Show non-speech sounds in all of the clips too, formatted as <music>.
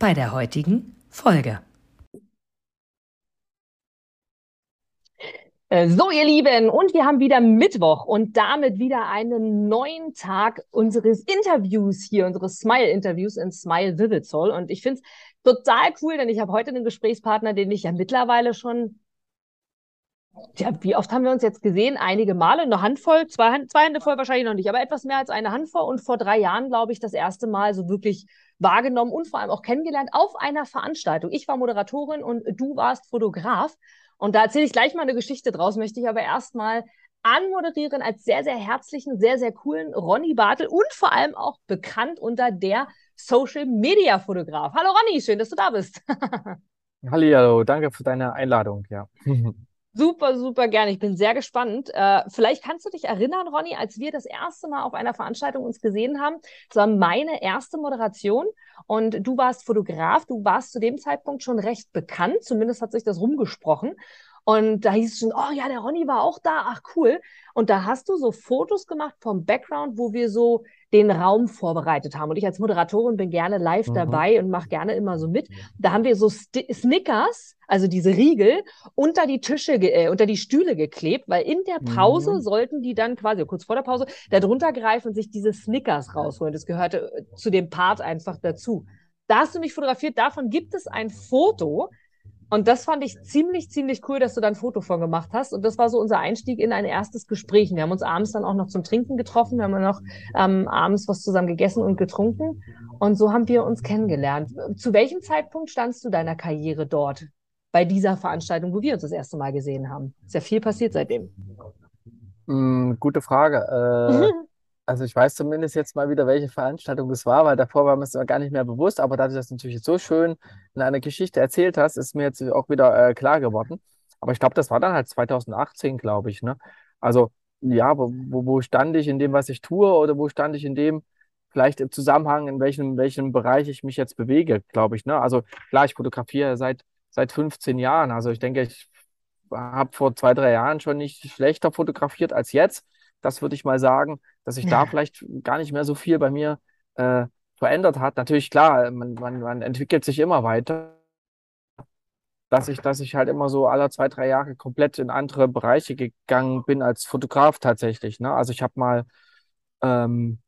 bei der heutigen Folge. Äh, so, ihr Lieben, und wir haben wieder Mittwoch und damit wieder einen neuen Tag unseres Interviews hier, unseres Smile-Interviews in Smile Vivid Soul. Und ich finde es total cool, denn ich habe heute einen Gesprächspartner, den ich ja mittlerweile schon ja, wie oft haben wir uns jetzt gesehen? Einige Male, eine Handvoll, zwei, zwei Hände voll wahrscheinlich noch nicht, aber etwas mehr als eine Handvoll und vor drei Jahren, glaube ich, das erste Mal so wirklich wahrgenommen und vor allem auch kennengelernt auf einer Veranstaltung. Ich war Moderatorin und du warst Fotograf. Und da erzähle ich gleich mal eine Geschichte draus, möchte ich aber erstmal anmoderieren als sehr, sehr herzlichen, sehr, sehr coolen Ronny Bartel und vor allem auch bekannt unter der Social Media Fotograf. Hallo Ronny, schön, dass du da bist. <laughs> Hallo, danke für deine Einladung, ja. <laughs> Super, super gerne. Ich bin sehr gespannt. Äh, vielleicht kannst du dich erinnern, Ronny, als wir das erste Mal auf einer Veranstaltung uns gesehen haben. Das war meine erste Moderation und du warst Fotograf. Du warst zu dem Zeitpunkt schon recht bekannt. Zumindest hat sich das rumgesprochen. Und da hieß es schon, oh ja, der Ronny war auch da, ach cool. Und da hast du so Fotos gemacht vom Background, wo wir so den Raum vorbereitet haben. Und ich als Moderatorin bin gerne live mhm. dabei und mache gerne immer so mit. Da haben wir so St Snickers, also diese Riegel, unter die Tische, äh, unter die Stühle geklebt, weil in der Pause mhm. sollten die dann quasi, kurz vor der Pause, da drunter greifen und sich diese Snickers rausholen. Das gehörte äh, zu dem Part einfach dazu. Da hast du mich fotografiert, davon gibt es ein Foto. Und das fand ich ziemlich, ziemlich cool, dass du da ein Foto von gemacht hast. Und das war so unser Einstieg in ein erstes Gespräch. Wir haben uns abends dann auch noch zum Trinken getroffen. Wir haben noch ähm, abends was zusammen gegessen und getrunken. Und so haben wir uns kennengelernt. Zu welchem Zeitpunkt standst du deiner Karriere dort? Bei dieser Veranstaltung, wo wir uns das erste Mal gesehen haben. Ist ja viel passiert seitdem. Mm, gute Frage. Äh, <laughs> Also ich weiß zumindest jetzt mal wieder, welche Veranstaltung es war, weil davor war mir es gar nicht mehr bewusst, aber dass du natürlich so schön in einer Geschichte erzählt hast, ist mir jetzt auch wieder äh, klar geworden. Aber ich glaube, das war dann halt 2018, glaube ich, ne? Also ja, wo, wo stand ich in dem, was ich tue oder wo stand ich in dem, vielleicht im Zusammenhang, in welchem, welchem Bereich ich mich jetzt bewege, glaube ich, ne? Also klar, ich fotografiere seit, seit 15 Jahren. Also ich denke, ich habe vor zwei, drei Jahren schon nicht schlechter fotografiert als jetzt. Das würde ich mal sagen dass sich da vielleicht gar nicht mehr so viel bei mir äh, verändert hat. Natürlich, klar, man, man, man entwickelt sich immer weiter. Dass ich, dass ich halt immer so alle zwei, drei Jahre komplett in andere Bereiche gegangen bin als Fotograf tatsächlich. Ne? Also ich habe mal ähm,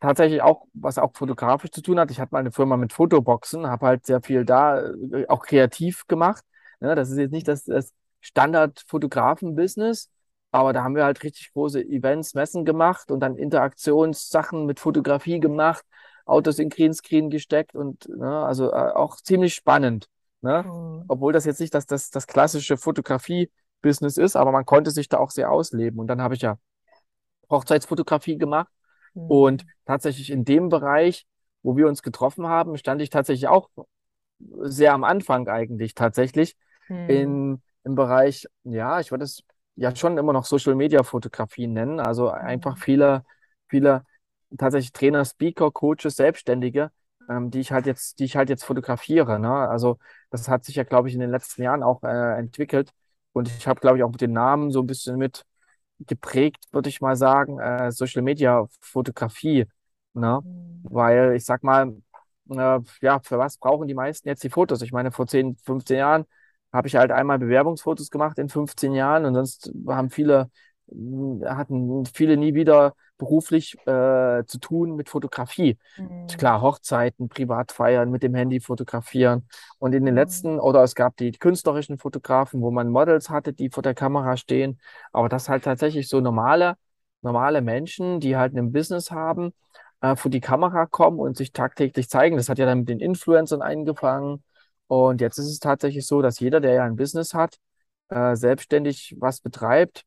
tatsächlich auch, was auch fotografisch zu tun hat, ich hatte mal eine Firma mit Fotoboxen, habe halt sehr viel da äh, auch kreativ gemacht. Ne? Das ist jetzt nicht das, das Standard-Fotografen-Business, aber da haben wir halt richtig große Events, Messen gemacht und dann Interaktionssachen mit Fotografie gemacht, Autos in Greenscreen gesteckt und ne, also äh, auch ziemlich spannend. Ne? Mhm. Obwohl das jetzt nicht das, das, das klassische Fotografie-Business ist, aber man konnte sich da auch sehr ausleben. Und dann habe ich ja Hochzeitsfotografie gemacht mhm. und tatsächlich in dem Bereich, wo wir uns getroffen haben, stand ich tatsächlich auch sehr am Anfang eigentlich tatsächlich mhm. in, im Bereich, ja, ich würde es ja schon immer noch Social Media Fotografie nennen. Also einfach mhm. viele, viele tatsächlich Trainer, Speaker, Coaches, Selbstständige, ähm, die ich halt jetzt, die ich halt jetzt fotografiere. Ne? Also das hat sich ja, glaube ich, in den letzten Jahren auch äh, entwickelt. Und ich habe, glaube ich, auch den Namen so ein bisschen mit geprägt, würde ich mal sagen, äh, Social Media Fotografie. Ne? Mhm. Weil ich sag mal, äh, ja, für was brauchen die meisten jetzt die Fotos? Ich meine, vor 10, 15 Jahren habe ich halt einmal Bewerbungsfotos gemacht in 15 Jahren und sonst haben viele, hm, hatten viele nie wieder beruflich äh, zu tun mit Fotografie. Mhm. Klar, Hochzeiten, Privatfeiern, mit dem Handy fotografieren. Und in den mhm. letzten, oder es gab die künstlerischen Fotografen, wo man Models hatte, die vor der Kamera stehen. Aber das halt tatsächlich so normale, normale Menschen, die halt ein Business haben, äh, vor die Kamera kommen und sich tagtäglich zeigen. Das hat ja dann mit den Influencern eingefangen und jetzt ist es tatsächlich so, dass jeder, der ja ein Business hat, äh, selbstständig was betreibt,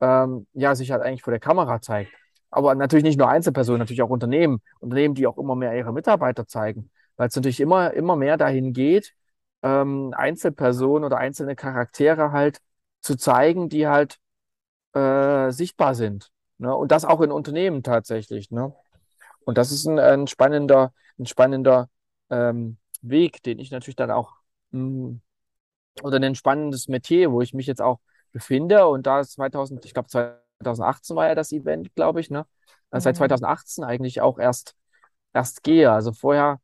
ähm, ja, sich halt eigentlich vor der Kamera zeigt. Aber natürlich nicht nur Einzelpersonen, natürlich auch Unternehmen. Unternehmen, die auch immer mehr ihre Mitarbeiter zeigen. Weil es natürlich immer, immer mehr dahin geht, ähm, Einzelpersonen oder einzelne Charaktere halt zu zeigen, die halt äh, sichtbar sind. Ne? Und das auch in Unternehmen tatsächlich. Ne? Und das ist ein, ein spannender, ein spannender ähm, Weg, den ich natürlich dann auch hm, oder ein spannendes Metier, wo ich mich jetzt auch befinde. Und da ist 2000, ich glaube 2018 war ja das Event, glaube ich, ne? Mhm. Seit 2018 eigentlich auch erst, erst gehe. Also vorher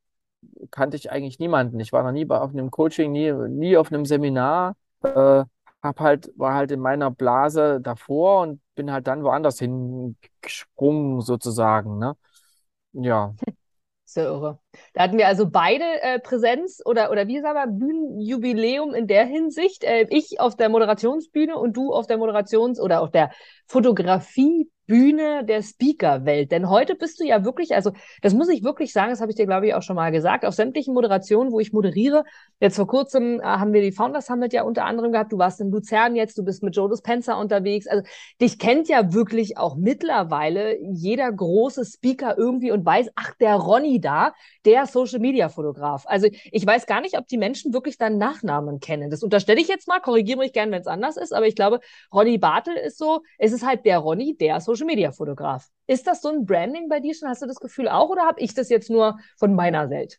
kannte ich eigentlich niemanden. Ich war noch nie auf einem Coaching, nie, nie auf einem Seminar. Äh, hab halt, war halt in meiner Blase davor und bin halt dann woanders hingesprungen, sozusagen. Ne? Ja. <laughs> So irre. Da hatten wir also beide äh, Präsenz oder, oder wie sagen wir, Bühnenjubiläum in der Hinsicht. Äh, ich auf der Moderationsbühne und du auf der Moderations- oder auf der Fotografie Bühne der Speaker-Welt. Denn heute bist du ja wirklich, also das muss ich wirklich sagen, das habe ich dir, glaube ich, auch schon mal gesagt, auf sämtlichen Moderationen, wo ich moderiere. Jetzt vor kurzem äh, haben wir die Founders Summit ja unter anderem gehabt. Du warst in Luzern jetzt, du bist mit Joe Dispenza unterwegs. Also dich kennt ja wirklich auch mittlerweile jeder große Speaker irgendwie und weiß, ach, der Ronny da, der Social-Media-Fotograf. Also ich weiß gar nicht, ob die Menschen wirklich deinen Nachnamen kennen. Das unterstelle ich jetzt mal, korrigiere mich gern, wenn es anders ist, aber ich glaube, Ronny Bartel ist so, es ist halt der Ronny, der Social Social Media Fotograf. Ist das so ein Branding bei dir schon? Hast du das Gefühl auch oder habe ich das jetzt nur von meiner Welt?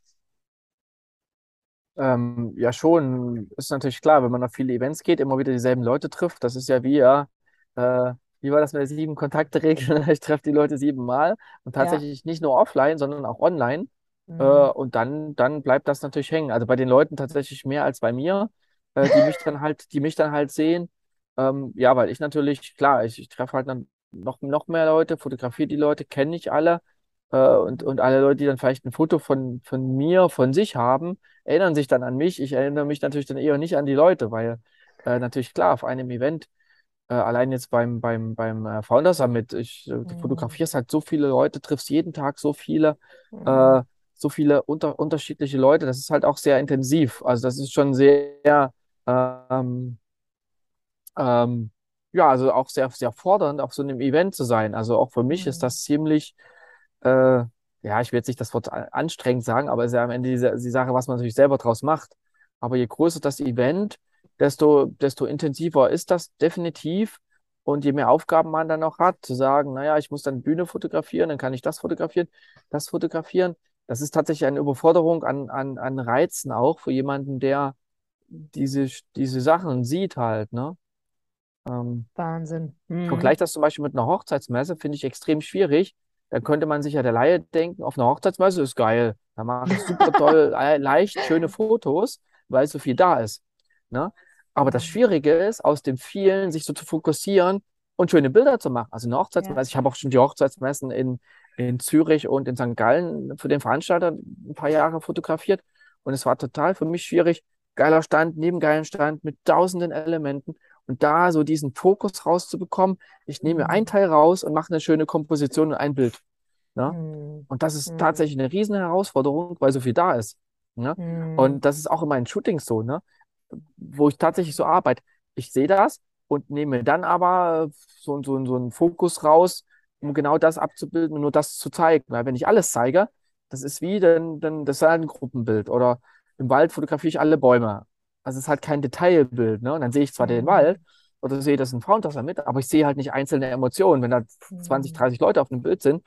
Ähm, ja, schon. Ist natürlich klar, wenn man auf viele Events geht, immer wieder dieselben Leute trifft. Das ist ja wie, ja, äh, wie war das mit der sieben Kontakte-Regel? <laughs> Ich treffe die Leute siebenmal und tatsächlich ja. nicht nur offline, sondern auch online. Mhm. Äh, und dann, dann bleibt das natürlich hängen. Also bei den Leuten tatsächlich mehr als bei mir, äh, die mich dann halt, die mich dann halt sehen. Ähm, ja, weil ich natürlich, klar, ich, ich treffe halt dann noch, noch mehr Leute, fotografiere die Leute, kenne ich alle. Äh, und, und alle Leute, die dann vielleicht ein Foto von, von mir, von sich haben, erinnern sich dann an mich. Ich erinnere mich natürlich dann eher nicht an die Leute, weil äh, natürlich klar, auf einem Event, äh, allein jetzt beim, beim, beim äh, Founder Summit, ich, äh, du mhm. fotografierst halt so viele Leute, triffst jeden Tag so viele, mhm. So viele unter, unterschiedliche Leute. Das ist halt auch sehr intensiv. Also das ist schon sehr, ähm, ähm, ja, also auch sehr, sehr fordernd, auf so einem Event zu sein. Also auch für mich mhm. ist das ziemlich, äh, ja, ich will jetzt nicht das Wort anstrengend sagen, aber es ist ja am Ende die, die Sache, was man natürlich selber draus macht. Aber je größer das Event, desto, desto intensiver ist das definitiv. Und je mehr Aufgaben man dann auch hat, zu sagen, naja, ich muss dann Bühne fotografieren, dann kann ich das fotografieren, das fotografieren. Das ist tatsächlich eine Überforderung an, an, an Reizen auch für jemanden, der diese, diese Sachen sieht halt, ne? Ähm, Wahnsinn. Mhm. Vergleich das zum Beispiel mit einer Hochzeitsmesse, finde ich extrem schwierig. Da könnte man sich ja der Laie denken, auf einer Hochzeitsmesse ist geil. Da mache ich super <laughs> toll, leicht, schöne Fotos, weil so viel da ist. Ne? Aber das Schwierige ist, aus dem vielen sich so zu fokussieren und schöne Bilder zu machen. Also eine Hochzeitsmesse, ja. ich habe auch schon die Hochzeitsmessen in, in Zürich und in St. Gallen für den Veranstalter ein paar Jahre fotografiert. Und es war total für mich schwierig. Geiler Stand, neben geilen Stand mit tausenden Elementen und da so diesen Fokus rauszubekommen. Ich nehme ein mhm. Teil raus und mache eine schöne Komposition und ein Bild. Ne? Mhm. Und das ist mhm. tatsächlich eine riesen Herausforderung, weil so viel da ist. Ne? Mhm. Und das ist auch in meinen Shootings so, ne? wo ich tatsächlich so arbeite. Ich sehe das und nehme dann aber so, so, so einen Fokus raus, um genau das abzubilden und nur das zu zeigen. Weil wenn ich alles zeige, das ist wie, dann, dann das ist halt ein Gruppenbild. Oder im Wald fotografiere ich alle Bäume. Also es ist halt kein Detailbild, ne? Und dann sehe ich zwar mhm. den Wald oder sehe, dass ein Frauentaucher mit, aber ich sehe halt nicht einzelne Emotionen. Wenn da 20, 30 mhm. Leute auf einem Bild sind,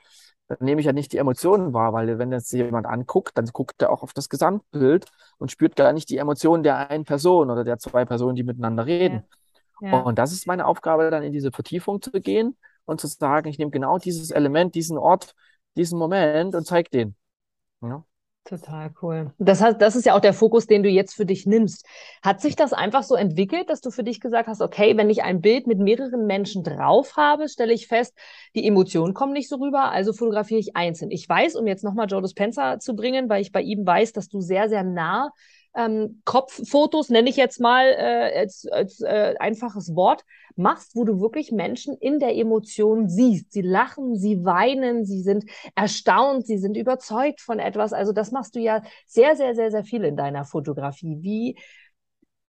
dann nehme ich ja nicht die Emotionen wahr, weil wenn jetzt jemand anguckt, dann guckt er auch auf das Gesamtbild und spürt gar nicht die Emotionen der einen Person oder der zwei Personen, die miteinander reden. Ja. Ja. Und das ist meine Aufgabe, dann in diese Vertiefung zu gehen und zu sagen, ich nehme genau dieses Element, diesen Ort, diesen Moment und zeige den. Ja. Total cool. Das, heißt, das ist ja auch der Fokus, den du jetzt für dich nimmst. Hat sich das einfach so entwickelt, dass du für dich gesagt hast, okay, wenn ich ein Bild mit mehreren Menschen drauf habe, stelle ich fest, die Emotionen kommen nicht so rüber, also fotografiere ich einzeln. Ich weiß, um jetzt nochmal Joe Dispenza zu bringen, weil ich bei ihm weiß, dass du sehr, sehr nah ähm, Kopffotos, nenne ich jetzt mal äh, als, als äh, einfaches Wort, machst, wo du wirklich Menschen in der Emotion siehst. Sie lachen, sie weinen, sie sind erstaunt, sie sind überzeugt von etwas. Also das machst du ja sehr, sehr, sehr, sehr viel in deiner Fotografie. Wie,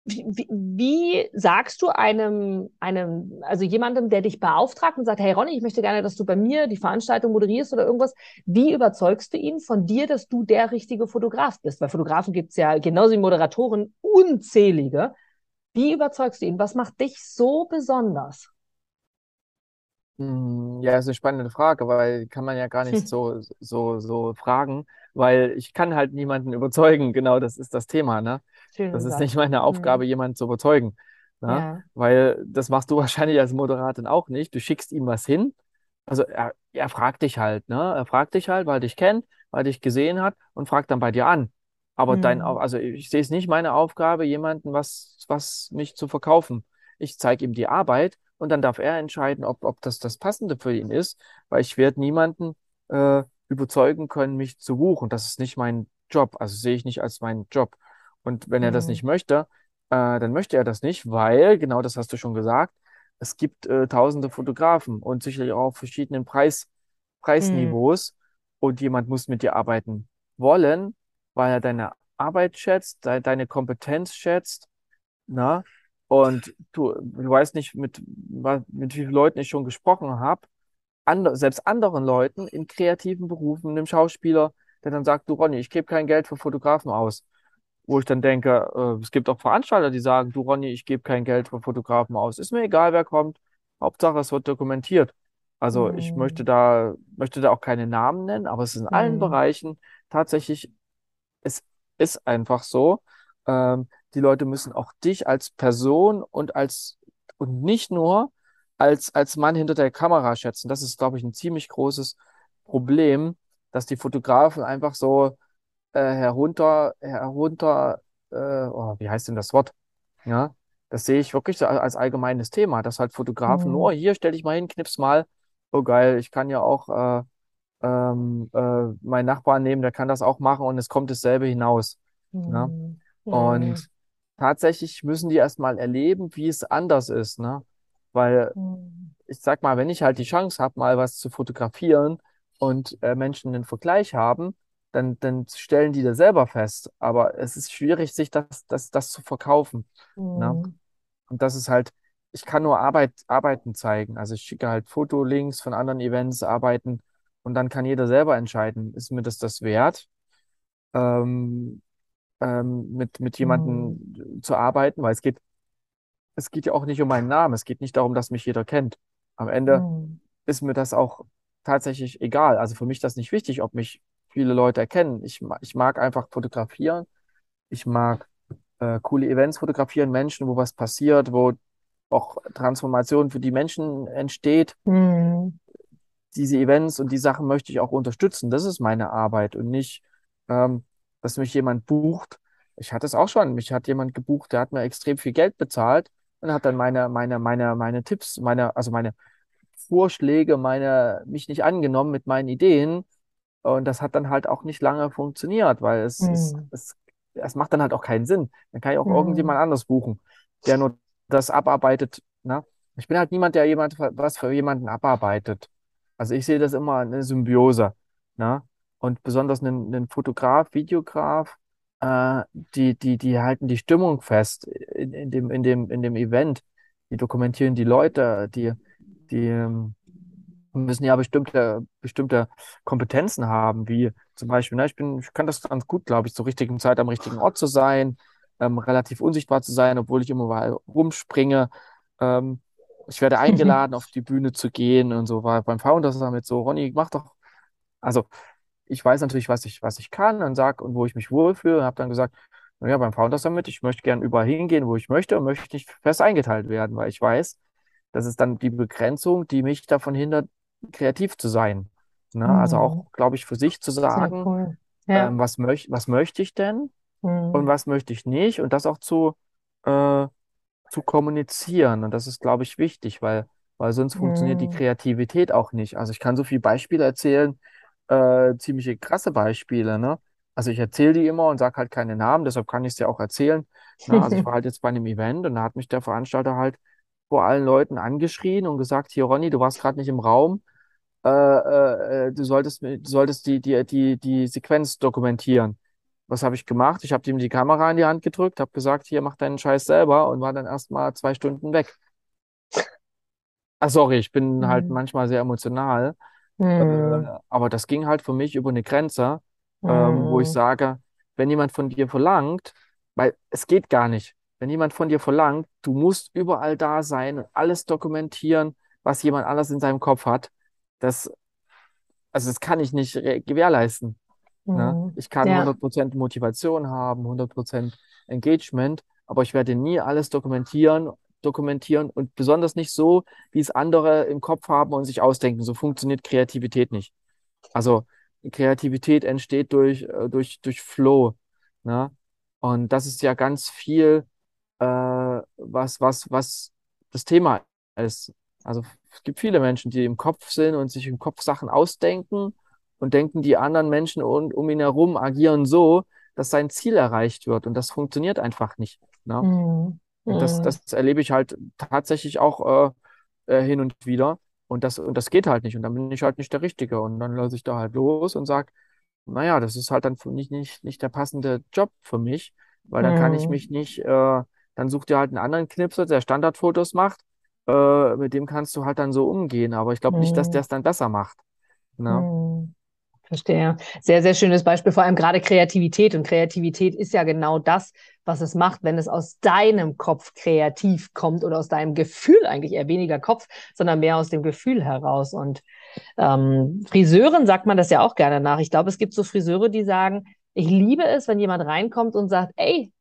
wie, wie sagst du einem, einem, also jemandem, der dich beauftragt und sagt, hey Ronny, ich möchte gerne, dass du bei mir die Veranstaltung moderierst oder irgendwas, wie überzeugst du ihn von dir, dass du der richtige Fotograf bist? Weil Fotografen gibt es ja genauso wie Moderatoren unzählige. Wie überzeugst du ihn? Was macht dich so besonders? Hm, Ja, ist eine spannende Frage, weil kann man ja gar nicht <laughs> so, so, so fragen, weil ich kann halt niemanden überzeugen. Genau, das ist das Thema, ne? Schön Das ist gesagt. nicht meine Aufgabe, Hm. jemanden zu überzeugen, ne? Ja. Weil das machst du <laughs> wahrscheinlich als Moderator auch nicht. Du schickst ihm was hin. Also er, er fragt dich halt, ne? Er fragt dich halt, weil er dich kennt, weil er dich gesehen hat und fragt dann bei dir an. Aber dein, Au- Hm. also ich sehe es nicht meine Aufgabe, jemanden was, was mich zu verkaufen. Ich zeige ihm die Arbeit und dann darf er entscheiden, ob, ob das das Passende für ihn ist, weil ich werde niemanden äh, überzeugen können, mich zu buchen. Das ist nicht mein Job, also sehe ich nicht als meinen Job. Und wenn er das Hm. nicht möchte, äh, dann möchte er das nicht, weil, genau das hast du schon gesagt, es gibt äh, tausende Fotografen und sicherlich auch auf verschiedenen Preis, Hm. Preisniveaus und jemand muss mit dir arbeiten wollen, weil er deine Arbeit schätzt, de deine Kompetenz schätzt, na? Und du, du weißt nicht, mit, mit wie vielen Leuten ich schon gesprochen habe, Ander, selbst anderen Leuten in kreativen Berufen, einem Schauspieler, der dann sagt, du Ronny, ich gebe kein Geld für Fotografen aus. Wo ich dann denke, äh, es gibt auch Veranstalter, die sagen, du Ronny, ich gebe kein Geld für Fotografen aus. Ist mir egal, wer kommt. Hauptsache, es wird dokumentiert. Also ich möchte Hm. da, möchte da auch keine Namen nennen, aber es ist in allen Hm. Bereichen tatsächlich, es ist einfach so. Ähm, die Leute müssen auch dich als Person und als, und nicht nur als, als Mann hinter der Kamera schätzen. Das ist, glaube ich, ein ziemlich großes Problem, dass die Fotografen einfach so herunter, herunter, äh, oh, wie heißt denn das Wort? Ja, das sehe ich wirklich als allgemeines Thema, dass halt Fotografen Hm. nur, hier stell dich mal hin, knips mal, oh geil, ich kann ja auch äh, ähm, äh, meinen Nachbarn nehmen, der kann das auch machen und es kommt dasselbe hinaus. Ne? Hm. Hm. Und tatsächlich müssen die erstmal erleben, wie es anders ist, ne? Weil Hm. ich sag mal, wenn ich halt die Chance habe, mal was zu fotografieren und äh, Menschen einen Vergleich haben, dann, dann stellen die das selber fest. Aber es ist schwierig, sich das, das, das zu verkaufen. Ne? Hm. Und das ist halt, ich kann nur Arbeit, Arbeiten zeigen. Also ich schicke halt Fotolinks von anderen Events, Arbeiten und dann kann jeder selber entscheiden, ist mir das das wert, ähm, ähm, mit, mit jemandem zu arbeiten, weil es geht, es geht ja auch nicht um meinen Namen. Es geht nicht darum, dass mich jeder kennt. Am Ende Hm. ist mir das auch tatsächlich egal. Also für mich ist das nicht wichtig, ob mich viele Leute erkennen. Ich, ich mag einfach fotografieren. Ich mag äh, coole Events fotografieren, Menschen, wo was passiert, wo auch Transformation für die Menschen entsteht. Hm. Diese Events und die Sachen möchte ich auch unterstützen. Das ist meine Arbeit und nicht, ähm, dass mich jemand bucht. Ich hatte es auch schon. Mich hat jemand gebucht, der hat mir extrem viel Geld bezahlt und hat dann meine, meine, meine, meine Tipps, meine, also meine Vorschläge, meine, mich nicht angenommen mit meinen Ideen. Und das hat dann halt auch nicht lange funktioniert, weil es, es, Hm. es, es macht dann halt auch keinen Sinn. Dann kann ich auch Hm. irgendjemand anders buchen, der nur das abarbeitet. Ne? Ich bin halt niemand, der jemand was für jemanden abarbeitet. Also ich sehe das immer eine Symbiose. Ne? Und besonders einen, einen Fotograf, Videograf, äh, die, die, die halten die Stimmung fest in, in dem, in dem, in dem Event. Die dokumentieren die Leute, die, die, ähm, müssen ja bestimmte, bestimmte Kompetenzen haben, wie zum Beispiel, ne, ich bin, ich kann das ganz gut, glaube ich, zur richtigen Zeit am richtigen Ort zu sein, ähm, relativ unsichtbar zu sein, obwohl ich immer überall rumspringe. Ähm, ich werde eingeladen, auf die Bühne zu gehen und so war beim Founders Summit so, Ronny, mach doch. Also, ich weiß natürlich, was ich, was ich kann und sag und wo ich mich wohlfühle, und habe dann gesagt, naja, beim Founders Summit, ich möchte gern überall hingehen, wo ich möchte und möchte nicht fest eingeteilt werden, weil ich weiß, das ist dann die Begrenzung, die mich davon hindert, kreativ zu sein. Ne? Also Hm. auch, glaube ich, für sich zu sagen, cool. Ja. ähm, was möch was möchte ich denn und Hm. was möchte ich nicht und das auch zu, äh, zu kommunizieren. Und das ist, glaube ich, wichtig, weil, weil sonst funktioniert die Hm. Kreativität auch nicht. Also ich kann so viele Beispiele erzählen, äh, ziemliche krasse Beispiele, ne? Also ich erzähle die immer und sage halt keine Namen, deshalb kann ich es ja auch erzählen. Ne? Also ich war halt jetzt bei einem Event und da hat mich der Veranstalter halt vor allen Leuten angeschrien und gesagt, hier Ronny, du warst gerade nicht im Raum, äh, äh, äh, du solltest, du solltest die, die, die, die Sequenz dokumentieren. was habe ich gemacht? Ich habe ihm die Kamera in die Hand gedrückt, habe gesagt, hier, mach deinen Scheiß selber und war dann erstmal zwei Stunden weg. Ah, sorry, ich bin halt Mhm. manchmal sehr emotional, äh, Mhm. aber das ging halt für mich über eine Grenze, ähm, wo ich Mhm. sage, wenn jemand von dir verlangt, weil es geht gar nicht, wenn jemand von dir verlangt, du musst überall da sein und alles dokumentieren, was jemand anders in seinem Kopf hat, das, also das kann ich nicht gewährleisten. Ne? Mhm. Ich kann Ja. 100% Motivation haben, 100% Engagement, aber ich werde nie alles dokumentieren, dokumentieren und besonders nicht so, wie es andere im Kopf haben und sich ausdenken. So funktioniert Kreativität nicht. Also Kreativität entsteht durch, äh, durch, durch Flow. Ne? Und das ist ja ganz viel, was, was, was das Thema ist. Also es gibt viele Menschen, die im Kopf sind und sich im Kopf Sachen ausdenken und denken, die anderen Menschen um, um ihn herum agieren so, dass sein Ziel erreicht wird. Und das funktioniert einfach nicht. Ne? Mhm. Und das, Mhm. das erlebe ich halt tatsächlich auch äh, äh, hin und wieder. Und das, und das geht halt nicht. Und dann bin ich halt nicht der Richtige. Und dann lasse ich da halt los und sage, naja, das ist halt dann für nicht, nicht, nicht der passende Job für mich, weil dann kann ich Mhm. mich nicht, äh, dann such dir halt einen anderen Knipser, der Standardfotos macht. Äh, mit dem kannst du halt dann so umgehen. Aber ich glaube nicht, dass der Mhm. es dann besser macht. Ne? Mhm. Verstehe. Sehr, sehr schönes Beispiel, vor allem gerade Kreativität. Und Kreativität ist ja genau das, was es macht, wenn es aus deinem Kopf kreativ kommt oder aus deinem Gefühl eigentlich eher weniger Kopf, sondern mehr aus dem Gefühl heraus. Und ähm, Friseuren sagt man das ja auch gerne nach. Ich glaube, es gibt so Friseure, die sagen, ich liebe es, wenn jemand reinkommt und sagt, ey,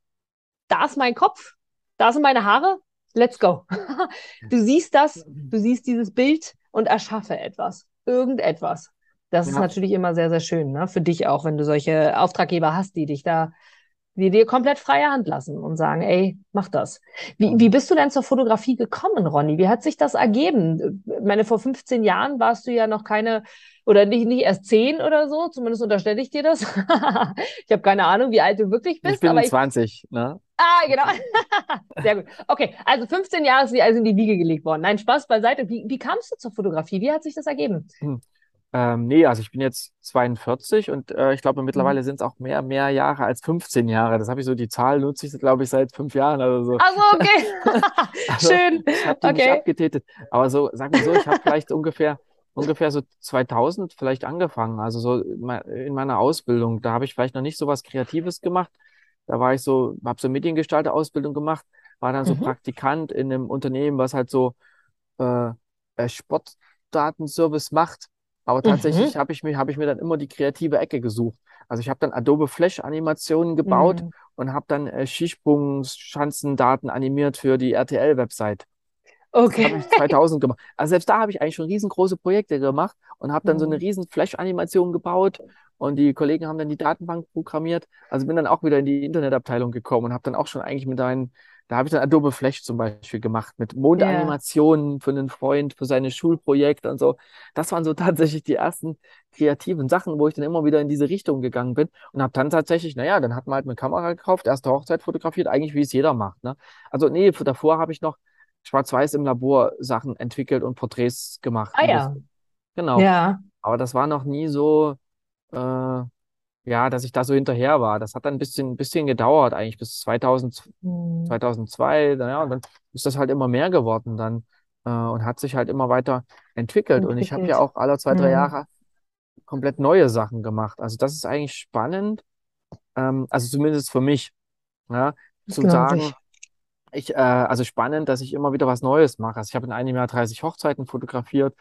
da ist mein Kopf, da sind meine Haare, let's go. <laughs> Du siehst das, du siehst dieses Bild und erschaffe etwas, irgendetwas. Das ist Ja. natürlich immer sehr, sehr schön, ne? Für dich auch, wenn du solche Auftraggeber hast, die dich da, die dir komplett freie Hand lassen und sagen, ey, mach das. Wie, wie bist du denn zur Fotografie gekommen, Ronny? Wie hat sich das ergeben? Ich meine, vor 15 Jahren warst du ja noch keine, oder nicht, nicht erst 10 oder so, zumindest unterstelle ich dir das. <laughs> Ich habe keine Ahnung, wie alt du wirklich Ich bist, bin aber ich 20, ne? Ah, genau. <laughs> Sehr gut. Okay, also 15 Jahre ist sie also in die Wiege gelegt worden. Nein, Spaß beiseite. Wie, wie kamst du zur Fotografie? Wie hat sich das ergeben? Ähm, nee, also ich bin jetzt 42 und äh, ich glaube, Mhm. mittlerweile sind es auch mehr, mehr Jahre als 15 Jahre. Das habe ich so, die Zahl nutze ich, glaube ich, seit fünf Jahren oder so. Also, okay. <laughs> <laughs> Also, Schön. ich habe die nicht Okay. abgetätet. Aber so, sag mal so, ich habe vielleicht ungefähr, ungefähr so 2000 vielleicht angefangen. Also so in meiner Ausbildung. Da habe ich vielleicht noch nicht so was Kreatives gemacht. Da war ich so, habe so Mediengestalter-Ausbildung gemacht, war dann so Mhm. Praktikant in einem Unternehmen, was halt so äh, äh, Sportdatenservice macht. Aber tatsächlich Mhm. habe ich mir, habe ich mir dann immer die kreative Ecke gesucht. Also ich habe dann Adobe Flash Animationen gebaut Mhm. und habe dann äh, Skisprung-Schanzendaten animiert für die RTL-Website. Das habe Okay. ich 2000 gemacht. Also selbst da habe ich eigentlich schon riesengroße Projekte gemacht und habe dann so eine Mhm. riesen Flash-Animation gebaut und die Kollegen haben dann die Datenbank programmiert. Also bin dann auch wieder in die Internetabteilung gekommen und habe dann auch schon eigentlich mit einem, da habe ich dann Adobe Flash zum Beispiel gemacht, mit. Mondanimationen für einen Freund, für seine Schulprojekte und so. Das waren so <laughs> tatsächlich die ersten kreativen Sachen, wo ich dann immer wieder in diese Richtung gegangen bin und habe dann tatsächlich, naja, dann hat man halt eine Kamera gekauft, erste Hochzeit fotografiert, eigentlich wie es jeder macht, ne? Also nee, davor habe ich noch Schwarz-Weiß im Labor Sachen entwickelt und Porträts gemacht. Ah ja. genau. Ja. Aber das war noch nie so, äh, ja, dass ich da so hinterher war. Das hat dann ein bisschen, ein bisschen gedauert, eigentlich bis 2000, Mhm. 2002. Naja, und dann ist das halt immer mehr geworden dann äh, und hat sich halt immer weiter entwickelt. Und ich habe ja Entwickelt. auch alle zwei, drei Mhm. Jahre komplett neue Sachen gemacht. Also das ist eigentlich spannend, ähm, also zumindest für mich, ja, zu sagen, ich. ich, äh, also spannend, dass ich immer wieder was Neues mache. Also ich habe in einem Jahr 30 Hochzeiten fotografiert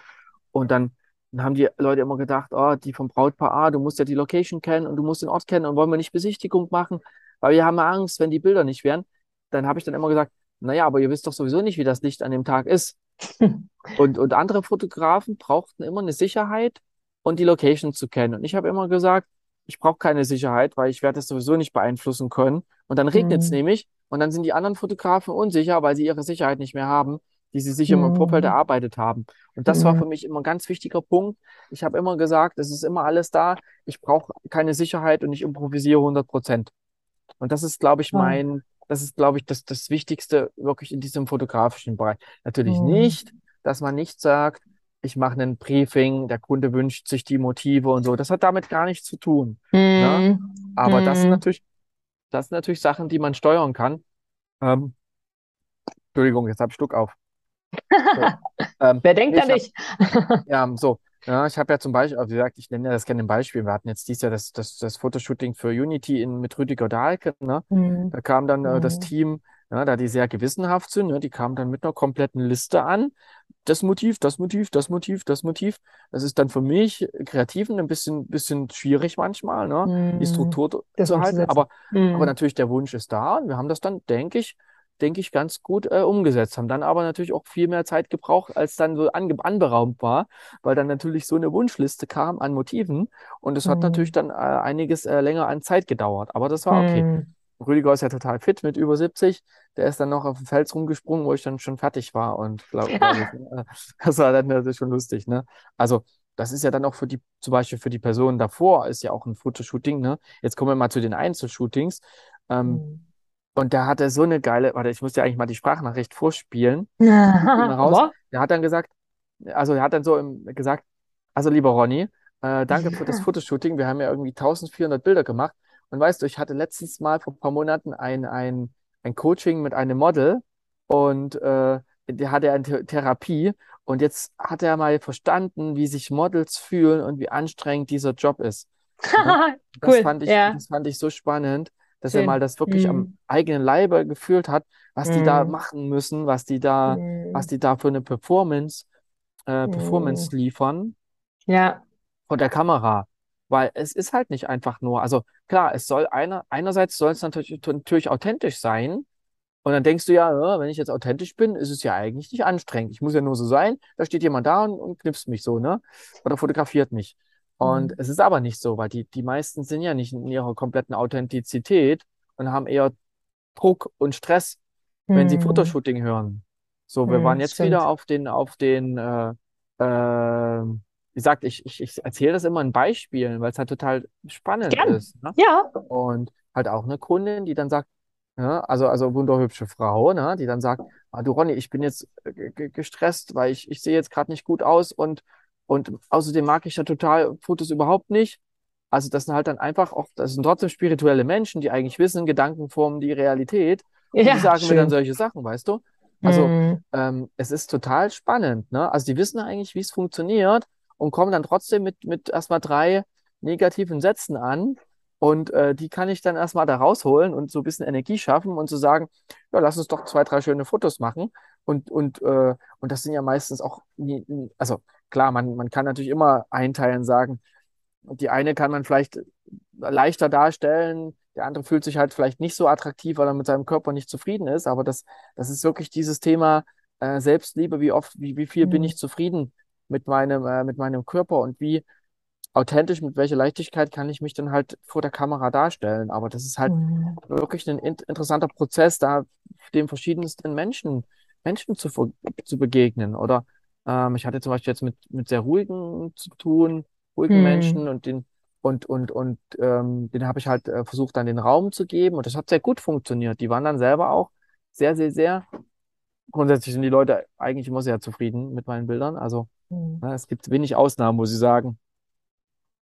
und dann, dann haben die Leute immer gedacht, oh, die vom Brautpaar, ah, du musst ja die Location kennen und du musst den Ort kennen und wollen wir nicht Besichtigung machen, weil wir haben Angst, wenn die Bilder nicht wären. Dann habe ich dann immer gesagt, naja, aber ihr wisst doch sowieso nicht, wie das Licht an dem Tag ist. <laughs> Und, und andere Fotografen brauchten immer eine Sicherheit und die Location zu kennen. Und ich habe immer gesagt, ich brauche keine Sicherheit, weil ich werde das sowieso nicht beeinflussen können. Und dann regnet es Mhm. nämlich und dann sind die anderen Fotografen unsicher, weil sie ihre Sicherheit nicht mehr haben, die sie sich im Vorfeld Mhm. erarbeitet haben. Und das war für Mhm. mich immer ein ganz wichtiger Punkt. Ich habe immer gesagt, es ist immer alles da. Ich brauche keine Sicherheit und ich improvisiere 100 Prozent. Und das ist, glaube ich, Ja. mein, das ist, glaube ich, das, das Wichtigste wirklich in diesem fotografischen Bereich. Natürlich Mhm. nicht, dass man nicht sagt, ich mache ein Briefing, der Kunde wünscht sich die Motive und so. Das hat damit gar nichts zu tun. Ne? Mhm. Aber das sind Hm. natürlich, das sind natürlich Sachen, die man steuern kann. Ähm, Entschuldigung, jetzt habe ich Schluck auf. So. <laughs> Ähm, Wer denkt nee, hab, dich? <laughs> ja, so. Ja, ich habe ja zum Beispiel, wie gesagt, ich nenne ja das gerne ein Beispiel. Wir hatten jetzt dieses Jahr das, das, das Fotoshooting für Unity in, mit Rüdiger Dahlke, ne? Hm. Da kam dann äh, das Hm. Team, ja, da die sehr gewissenhaft sind, ne? Die kamen dann mit einer kompletten Liste an. Das Motiv, das Motiv, das Motiv, das Motiv. Das ist dann für mich Kreativen ein bisschen, bisschen schwierig manchmal, ne? Die Hm. Struktur Das zu halten. Aber, aber Hm. natürlich der Wunsch ist da und wir haben das dann, denke ich, denke ich, ganz gut äh, umgesetzt. Haben dann aber natürlich auch viel mehr Zeit gebraucht, als dann so ange anberaumt war, weil dann natürlich so eine Wunschliste kam an Motiven und es hat natürlich dann äh, einiges äh, länger an Zeit gedauert. Aber das war okay. Hm. Rüdiger ist ja total fit mit über 70. Der ist dann noch auf dem Fels rumgesprungen, wo ich dann schon fertig war. Und glaube glaub ich, ne, das war dann natürlich schon lustig, ne? Also, das ist ja dann auch für die, zum Beispiel für die Person davor, ist ja auch ein Fotoshooting, ne? Jetzt kommen wir mal zu den Einzelshootings. Ähm, Hm. Und der hatte so eine geile, warte, ich muss dir eigentlich mal die Sprachnachricht vorspielen. <laughs> Raus. Der hat dann gesagt, also er hat dann so im, gesagt, also lieber Ronny, äh, danke für das Fotoshooting. Wir haben ja irgendwie 1400 Bilder gemacht. Und weißt du, ich hatte letztens mal vor ein paar Monaten ein, ein, ein Coaching mit einem Model und äh, der hatte eine The Therapie und jetzt hat er mal verstanden, wie sich Models fühlen und wie anstrengend dieser Job ist. Ne? <laughs> Das Cool, fand ich, ja. das fand ich so spannend, dass er Schön. mal das wirklich am Hm. eigenen Leibe gefühlt hat, was die da Hm. machen müssen, was die da, was Hm. die da für eine Performance, äh, Performance Hm. liefern Ja. von der Kamera. Weil es ist halt nicht einfach nur, also klar, es soll einer, einerseits soll es natürlich, natürlich authentisch sein. Und dann denkst du ja, ja, wenn ich jetzt authentisch bin, ist es ja eigentlich nicht anstrengend. Ich muss ja nur so sein. Da steht jemand da und, und knipst mich so, ne? Oder fotografiert mich. Und Hm. es ist aber nicht so, weil die, die meisten sind ja nicht in ihrer kompletten Authentizität und haben eher Druck und Stress, wenn sie Hm. Fotoshooting hören. So, wir Hm. waren jetzt Stimmt. wieder auf den, auf den, äh, äh, wie gesagt, ich, ich, ich erzähle das immer in Beispielen, weil es halt total spannend Gern. ist. Ne? Ja. Und halt auch eine Kundin, die dann sagt, ja, also, also wunderhübsche Frau, ne, die dann sagt, ah, du Ronny, ich bin jetzt äh, ge- ge- gestresst, weil ich, ich sehe jetzt gerade nicht gut aus und, und außerdem mag ich ja total Fotos überhaupt nicht. Also das sind halt dann einfach auch, das sind trotzdem spirituelle Menschen, die eigentlich wissen, Gedanken formen die Realität. Und die Ja, sagen mir dann schön. solche Sachen, weißt du? Also Hm. ähm, es ist total spannend, ne? Also die wissen eigentlich, wie es funktioniert und kommen dann trotzdem mit, mit erstmal drei negativen Sätzen an. Und äh, die kann ich dann erstmal da rausholen und so ein bisschen Energie schaffen und zu sagen, ja, lass uns doch zwei, drei schöne Fotos machen. Und, und, äh, und das sind ja meistens auch, nie- also klar, man, man kann natürlich immer einteilen, sagen, die eine kann man vielleicht leichter darstellen, der andere fühlt sich halt vielleicht nicht so attraktiv, weil er mit seinem Körper nicht zufrieden ist. Aber das, das ist wirklich dieses Thema äh, Selbstliebe, wie oft, wie, wie viel bin Hm. ich zufrieden mit meinem, äh, mit meinem Körper und wie authentisch, mit welcher Leichtigkeit kann ich mich dann halt vor der Kamera darstellen. Aber das ist halt Hm. wirklich ein in interessanter Prozess, da dem verschiedensten Menschen, Menschen zu, zu begegnen. Oder ähm, ich hatte zum Beispiel jetzt mit, mit sehr ruhigen zu tun, ruhigen Hm. Menschen und den und und und ähm, den habe ich halt äh, versucht, dann den Raum zu geben und das hat sehr gut funktioniert. Die waren dann selber auch sehr, sehr, sehr. Grundsätzlich sind die Leute eigentlich immer sehr zufrieden mit meinen Bildern. Also Hm. ne, es gibt wenig Ausnahmen, wo sie sagen,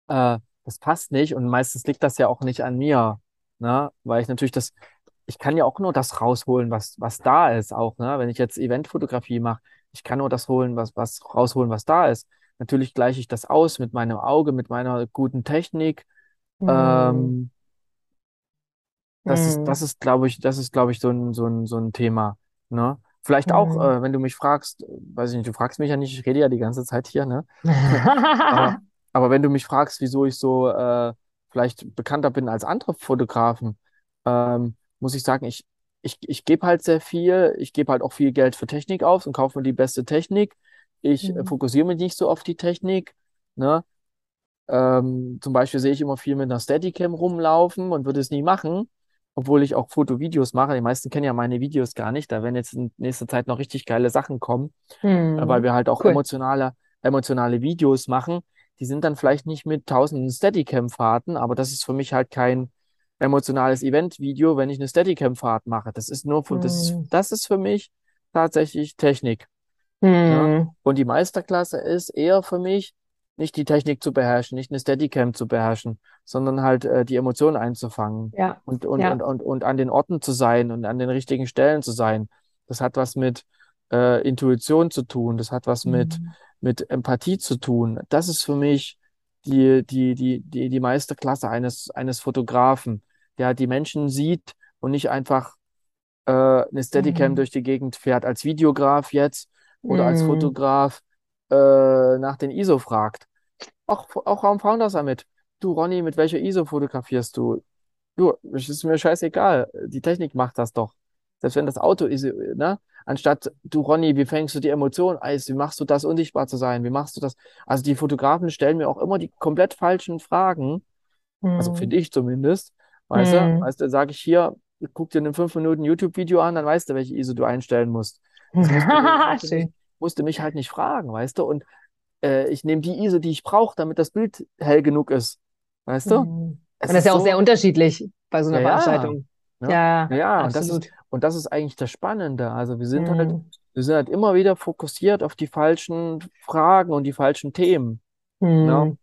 äh, das passt nicht und meistens liegt das ja auch nicht an mir, ne? Weil ich natürlich das, ich kann ja auch nur das rausholen, was, was da ist auch, ne? Wenn ich jetzt Eventfotografie mache, ich kann nur das holen, was, was rausholen, was da ist. Natürlich gleiche ich das aus mit meinem Auge, mit meiner guten Technik. Hm. Ähm, das ist, Hm. das ist, glaube ich, das ist, glaube ich, so ein, so ein, so ein Thema, ne? Vielleicht auch, Hm. äh, wenn du mich fragst, weiß ich nicht, du fragst mich ja nicht, ich rede ja die ganze Zeit hier, ne? <laughs> Aber, aber wenn du mich fragst, wieso ich so äh, vielleicht bekannter bin als andere Fotografen, ähm, muss ich sagen, ich, ich, ich gebe halt sehr viel, ich gebe halt auch viel Geld für Technik aus und kaufe mir die beste Technik. Ich äh, Hm. fokussiere mich nicht so auf die Technik, ne? Ähm, zum Beispiel sehe ich immer viel mit einer Steadicam rumlaufen und würde es nie machen, obwohl ich auch Fotovideos mache. Die meisten kennen ja meine Videos gar nicht. Da werden jetzt in nächster Zeit noch richtig geile Sachen kommen äh, weil wir halt auch Cool. emotionale, emotionale Videos machen. Die sind dann vielleicht nicht mit tausenden Steadicam-Fahrten, aber das ist für mich halt kein emotionales Event-Video, wenn ich eine Steadicam-Fahrt mache. Das ist nur für, das ist, Hm. das ist für mich tatsächlich Technik. Hm. Und die Meisterklasse ist eher für mich, nicht die Technik zu beherrschen, nicht eine Steadicam zu beherrschen, sondern halt äh, die Emotionen einzufangen Ja, und, und, ja. und, und, und an den Orten zu sein und an den richtigen Stellen zu sein. Das hat was mit äh, Intuition zu tun, das hat was mit, Mhm. mit Empathie zu tun. Das ist für mich die, die, die, die, die Meisterklasse eines, eines Fotografen, der die Menschen sieht und nicht einfach äh, eine Steadicam Mhm. durch die Gegend fährt, als Videograf jetzt oder als Mhm. Fotograf äh, nach den ISO fragt. Auch, auch am Founder Summit. Du, Ronny, mit welcher ISO fotografierst du? Du, es ist mir scheißegal. Die Technik macht das doch. Selbst wenn das Auto ist, ne? Anstatt, du, Ronny, wie fängst du die Emotion ein? Wie machst du das, unsichtbar zu sein? Wie machst du das? Also die Fotografen stellen mir auch immer die komplett falschen Fragen. Also Mhm. finde ich zumindest. Weißt du? Mhm. Weißt du, sage ich hier, guck dir ein 5 Minuten YouTube-Video an, dann weißt du, welche ISO du einstellen musst. Das musst du, <laughs> du mich, Schön. musst du mich halt nicht fragen, weißt du? Und äh, ich nehme die ISO, die ich brauche, damit das Bild hell genug ist. Weißt du? Mhm. Es Und das ist ja auch so, sehr unterschiedlich bei so einer ja, ja, Veranstaltung. ne? Ja, Ja, ja, und das ist, und das ist eigentlich das Spannende. Also wir sind halt, Mhm. wir sind halt immer wieder fokussiert auf die falschen Fragen und die falschen Themen. Ne? Mhm.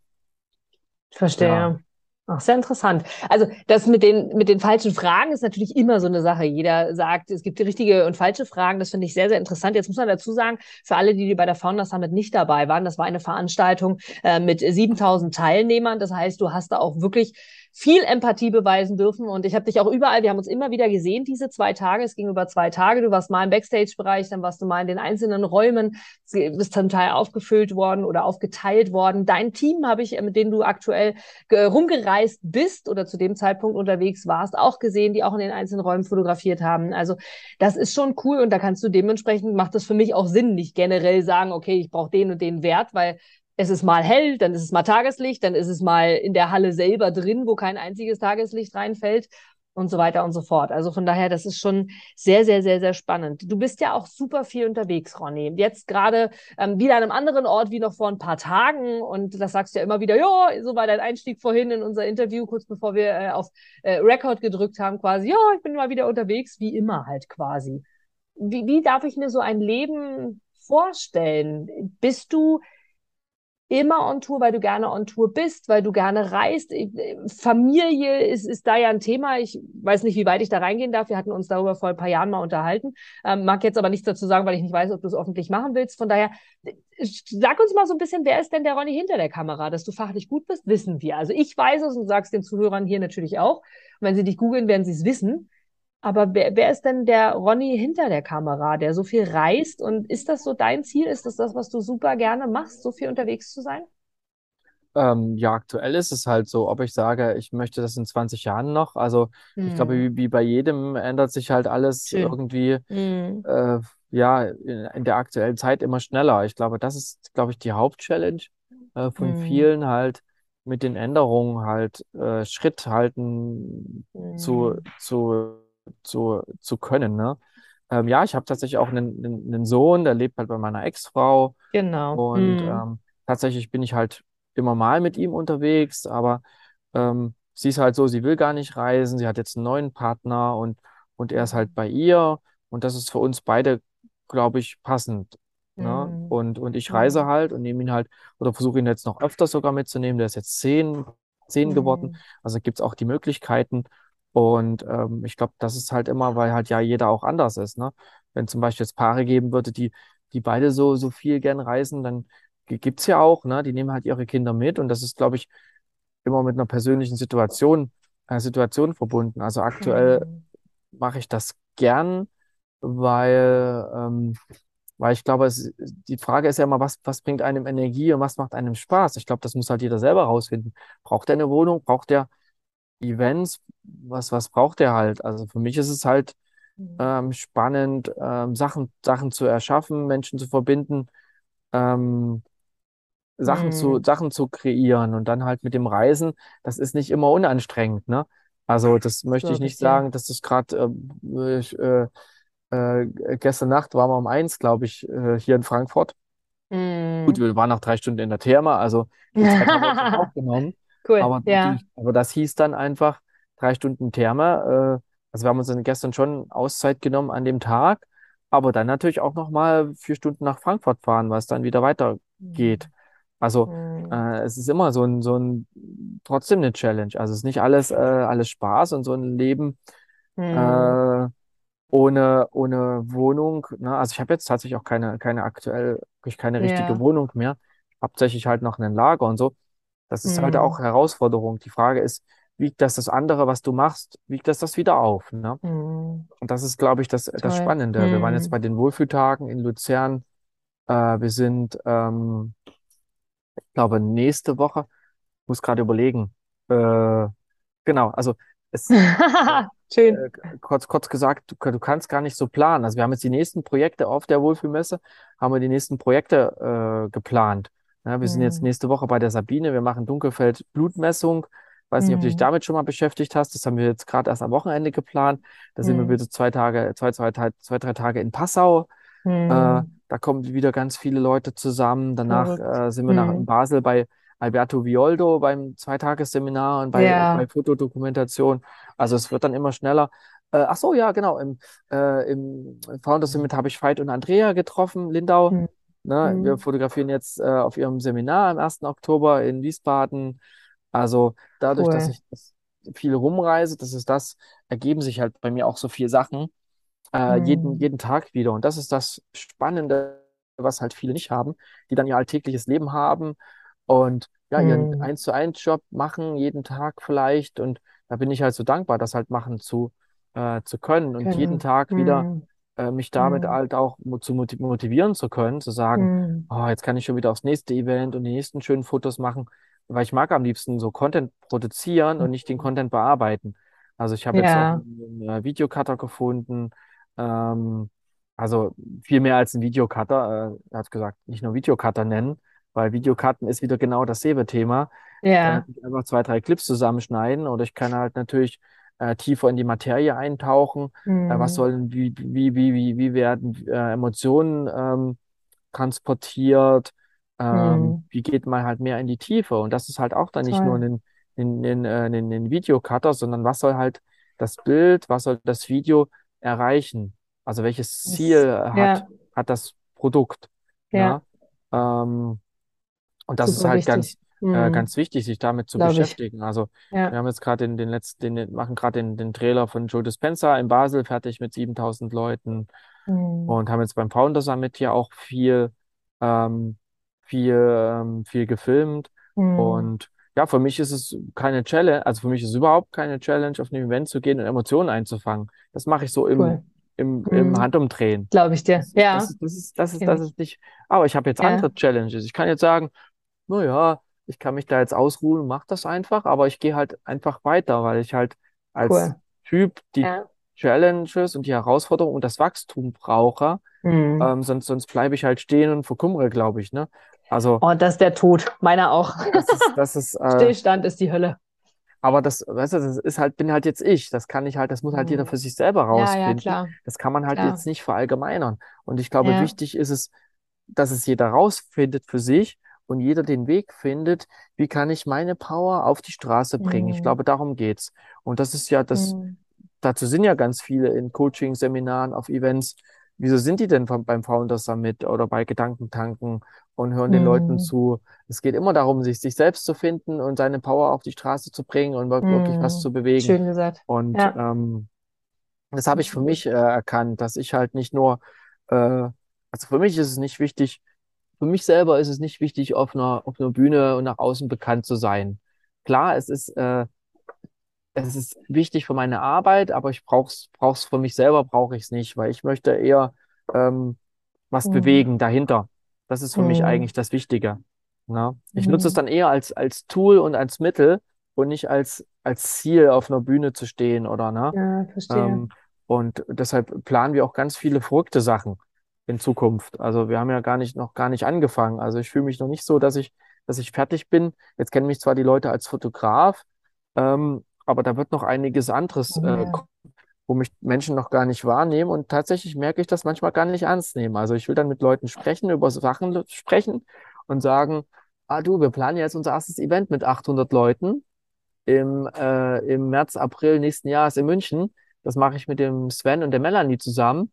Ja, Verstehe. Ach, sehr interessant. Also das mit den, mit den falschen Fragen ist natürlich immer so eine Sache. Jeder sagt, es gibt die richtige und falsche Fragen. Das finde ich sehr, sehr interessant. Jetzt muss man dazu sagen, für alle, die bei der Founders Summit nicht dabei waren, das war eine Veranstaltung äh, mit 7000 Teilnehmern. Das heißt, du hast da auch wirklich viel Empathie beweisen dürfen. Und ich habe dich auch überall, wir haben uns immer wieder gesehen, diese zwei Tage. Es ging über zwei Tage. Du warst mal im Backstage-Bereich, dann warst du mal in den einzelnen Räumen, bist zum Teil aufgefüllt worden oder aufgeteilt worden. Dein Team habe ich, mit dem du aktuell rumgereist bist oder zu dem Zeitpunkt unterwegs warst, auch gesehen, die auch in den einzelnen Räumen fotografiert haben. Also das ist schon cool und da kannst du dementsprechend, macht das für mich auch Sinn, nicht generell sagen, okay, ich brauche den und den Wert, weil es ist mal hell, dann ist es mal Tageslicht, dann ist es mal in der Halle selber drin, wo kein einziges Tageslicht reinfällt und so weiter und so fort. Also von daher, das ist schon sehr, sehr, sehr, sehr spannend. Du bist ja auch super viel unterwegs, Ronny. Jetzt gerade ähm, wieder an einem anderen Ort wie noch vor ein paar Tagen und das sagst du ja immer wieder, ja, so war dein Einstieg vorhin in unser Interview, kurz bevor wir äh, auf äh, Record gedrückt haben, quasi, ja, ich bin mal wieder unterwegs, wie immer halt quasi. Wie, wie darf ich mir so ein Leben vorstellen? Bist du immer on Tour, weil du gerne on Tour bist, weil du gerne reist. Familie ist, ist da ja ein Thema. Ich weiß nicht, wie weit ich da reingehen darf. Wir hatten uns darüber vor ein paar Jahren mal unterhalten. Ähm, mag jetzt aber nichts dazu sagen, weil ich nicht weiß, ob du es öffentlich machen willst. Von daher, sag uns mal so ein bisschen, wer ist denn der Ronny hinter der Kamera? Dass du fachlich gut bist, wissen wir. Also ich weiß es und sag's den Zuhörern hier natürlich auch. Und wenn sie dich googeln, werden sie es wissen. Aber wer, wer ist denn der Ronny hinter der Kamera, der so viel reist? Und ist das so dein Ziel? Ist das das, was du super gerne machst, so viel unterwegs zu sein? Ähm, ja, aktuell ist es halt so, ob ich sage, ich möchte das in 20 Jahren noch. Also ich glaube, Hm. wie, wie bei jedem ändert sich halt alles Schön. irgendwie, Hm. äh, ja, in, in der aktuellen Zeit immer schneller. Ich glaube, das ist, glaube ich, die Hauptchallenge äh, von Hm. vielen halt mit den Änderungen halt äh, Schritt halten zu, Hm. zu, zu, zu können, ne? Ähm, ja, ich habe tatsächlich auch einen, einen, einen Sohn, der lebt halt bei meiner Ex-Frau. Genau. Und Hm. ähm, tatsächlich bin ich halt immer mal mit ihm unterwegs, aber ähm, sie ist halt so, sie will gar nicht reisen, sie hat jetzt einen neuen Partner und, und er ist halt bei ihr und das ist für uns beide, glaube ich, passend. Ne? Hm. Und, und ich reise halt und nehme ihn halt oder versuche ihn jetzt noch öfter sogar mitzunehmen. Der ist jetzt zehn, zehn geworden, Hm. also gibt es auch die Möglichkeiten. Und ähm, ich glaube, das ist halt immer, weil halt ja jeder auch anders ist. Ne? Wenn zum Beispiel jetzt Paare geben würde, die, die beide so, so viel gern reisen, dann gibt es ja auch, ne? Die nehmen halt ihre Kinder mit und das ist, glaube ich, immer mit einer persönlichen Situation, äh, Situation verbunden. Also aktuell Hm. mache ich das gern, weil, ähm, weil ich glaube, es, die Frage ist ja immer, was, was bringt einem Energie und was macht einem Spaß? Ich glaube, das muss halt jeder selber rausfinden. Braucht er eine Wohnung? Braucht er Events? Was, was braucht er halt? Also für mich ist es halt Hm. ähm, spannend, ähm, Sachen, Sachen zu erschaffen, Menschen zu verbinden, ähm, Sachen zu, Hm. Sachen zu kreieren und dann halt mit dem Reisen, das ist nicht immer unanstrengend, ne? Also das möchte ich Glaube ich nicht sagen, dass das gerade äh, ich, äh, äh, gestern Nacht waren wir um eins, glaube ich, äh, hier in Frankfurt. Gut, Hm. wir waren noch drei Stunden in der Therme, also die Zeit haben wir uns <laughs> dann auch genommen. Cool. Aber Ja. aber das hieß dann einfach drei Stunden Therme. Äh, also wir haben uns dann gestern schon Auszeit genommen an dem Tag, aber dann natürlich auch nochmal vier Stunden nach Frankfurt fahren, was dann wieder weitergeht. Hm. Also Mhm. äh, es ist immer so ein, so ein, trotzdem eine Challenge. Also es ist nicht alles, äh, alles Spaß und so ein Leben Mhm. äh, ohne, ohne Wohnung. Ne? Also ich habe jetzt tatsächlich auch keine, keine aktuell, wirklich keine richtige Ja. Wohnung mehr. Hauptsächlich halt noch ein Lager und so. Das ist halt auch Mhm. Herausforderung. Die Frage ist, wiegt das das andere, was du machst, wiegt das das wieder auf, ne? Mhm. Und das ist, glaube ich, das, das. Spannende. Wir waren jetzt Mhm. bei den Wohlfühltagen in Luzern. Äh, wir sind, ähm, ich glaube, nächste Woche, ich muss gerade überlegen. Äh, genau, also es, <laughs> Schön. äh, kurz, kurz gesagt, du, du kannst gar nicht so planen. Also wir haben jetzt die nächsten Projekte auf der Wohlfühlmesse, haben wir die nächsten Projekte äh, geplant. Ja, wir sind jetzt Mhm. nächste Woche bei der Sabine, wir machen Dunkelfeld Blutmessung. Weiß nicht, ob du dich Mhm. damit schon mal beschäftigt hast. Das haben wir jetzt gerade erst am Wochenende geplant. Da sind wir Mhm. wieder zwei Tage, zwei, zwei, zwei, zwei, drei Tage in Passau. Äh, Mhm. da kommen wieder ganz viele Leute zusammen. Danach äh, sind wir nach in Mhm. Basel bei Alberto Violdo beim Zweitagesseminar und bei, Ja. bei Fotodokumentation. Also es wird dann immer schneller. Äh, ach so, ja, genau. Im, äh, im Founders Summit habe ich Veit und Andrea getroffen, Lindau. Mhm. Ne, wir Mhm. fotografieren jetzt äh, auf ihrem Seminar am 1. Oktober in Wiesbaden. Also dadurch, dass Cool. ich das viel rumreise, das ist das, ergeben sich halt bei mir auch so viele Sachen äh, jeden, Mhm. jeden Tag wieder. Und das ist das Spannende, was halt viele nicht haben, die dann ihr alltägliches Leben haben und ja, ihren Mhm. 1 zu 1 Job machen, jeden Tag vielleicht. Und da bin ich halt so dankbar, das halt machen zu, äh, zu können und jeden Können. Tag wieder Mhm. Äh, mich damit Mhm. halt auch mo- zu moti- motivieren zu können, zu sagen, Mhm. oh, jetzt kann ich schon wieder aufs nächste Event und die nächsten schönen Fotos machen, weil ich mag am liebsten so Content produzieren und nicht den Content bearbeiten. Also ich habe jetzt auch Ja, einen äh, Videocutter gefunden, ähm, also viel mehr als ein Videocutter. Äh, er hat gesagt, nicht nur Videocutter nennen, weil Videocutten ist wieder genau dasselbe Thema. Ich kann ja. nicht einfach zwei, drei Clips zusammenschneiden oder ich kann halt natürlich äh, tiefer in die Materie eintauchen. Äh, was Mhm. sollen, wie, wie, wie, wie, wie werden äh, Emotionen ähm, transportiert? Ähm, Mhm. wie geht man halt mehr in die Tiefe? Und das ist halt auch dann nicht nur Toll. ein, ein, ein, äh, ein, ein Videocutter, sondern was soll halt das Bild, was soll das Video erreichen? Also welches Das, Ziel hat, ja, hat das Produkt? ja, Ne? Ähm, und das ist super halt wichtig. ganz, äh, Mhm. ganz wichtig, sich damit zu Glaube ich. beschäftigen. Also wir Ja. haben jetzt gerade den, den letzten, den, machen gerade den, den Trailer von Joe Dispenza in Basel fertig mit 7000 Leuten Mhm. und haben jetzt beim Founder Summit hier auch viel, ähm, viel, ähm, viel gefilmt. Mhm. Und ja, für mich ist es keine Challenge, also für mich ist es überhaupt keine Challenge, auf ein Event zu gehen und Emotionen einzufangen. Das mache ich so im, Cool. im, im Mhm. Handumdrehen. Glaube ich dir. Das ist, das Ja, ist, das ist, das ist, das ich. ist nicht, aber ich habe jetzt Ja, andere Challenges. Ich kann jetzt sagen, naja, ich kann mich da jetzt ausruhen mach das einfach, aber ich gehe halt einfach weiter, weil ich halt als cool. Typ die Ja. Challenges und die Herausforderungen und das Wachstum brauche. Mhm. Ähm, sonst sonst bleibe ich halt stehen und verkümmere, glaube ich, ne? Also Oh, das ist der Tod. Meiner auch. das ist, das <laughs> ist, äh, Stillstand ist die Hölle. aber das, weißt du, das ist halt, bin halt jetzt ich. Das kann ich halt, das muss halt jeder Mhm. für sich selber Ja, ja, rausfinden. klar, Das kann man halt klar. jetzt nicht verallgemeinern. Und ich glaube, Ja. wichtig ist es, dass es jeder rausfindet für sich und jeder den Weg findet, wie kann ich meine Power auf die Straße bringen. Ich Mhm. glaube, darum geht's. Und das ist ja das, Mhm. dazu sind ja ganz viele in Coaching, Seminaren, auf Events. Wieso sind die denn vom, beim Founders Summit oder bei Gedankentanken und hören den Leuten Mhm. zu? Es geht immer darum, sich, sich selbst zu finden und seine Power auf die Straße zu bringen und wir- wirklich was Mhm. zu bewegen. Schön gesagt. Und Ja. ähm, das habe ich für mich äh, erkannt, dass ich halt nicht nur, äh, also für mich ist es nicht wichtig, für mich selber ist es nicht wichtig, auf einer, auf einer Bühne und nach außen bekannt zu sein. Klar, es ist, äh, es ist wichtig für meine Arbeit, aber ich brauch's, brauch's für mich selber, brauche ich es nicht, weil ich möchte eher ähm, was Mhm. bewegen dahinter. Das ist für mich Mhm. eigentlich das Wichtige. Ne? Ich nutze es Mhm. dann eher als, als Tool und als Mittel und nicht als, als Ziel auf einer Bühne zu stehen oder ne? Ja, verstehe. Ähm, und deshalb planen wir auch ganz viele verrückte Sachen in Zukunft. Also wir haben ja gar nicht, noch gar nicht angefangen. Also ich fühle mich noch nicht so, dass ich, dass ich fertig bin. Jetzt kennen mich zwar die Leute als Fotograf, ähm, aber da wird noch einiges anderes, äh, Ja. kommen, wo mich Menschen noch gar nicht wahrnehmen. Und tatsächlich merke ich das manchmal gar nicht ernst nehmen. Also ich will dann mit Leuten sprechen, über Sachen sprechen und sagen, ah du, wir planen jetzt unser erstes Event mit 800 Leuten im, äh, im März, April nächsten Jahres in München. Das mache ich mit dem Sven und der Melanie zusammen.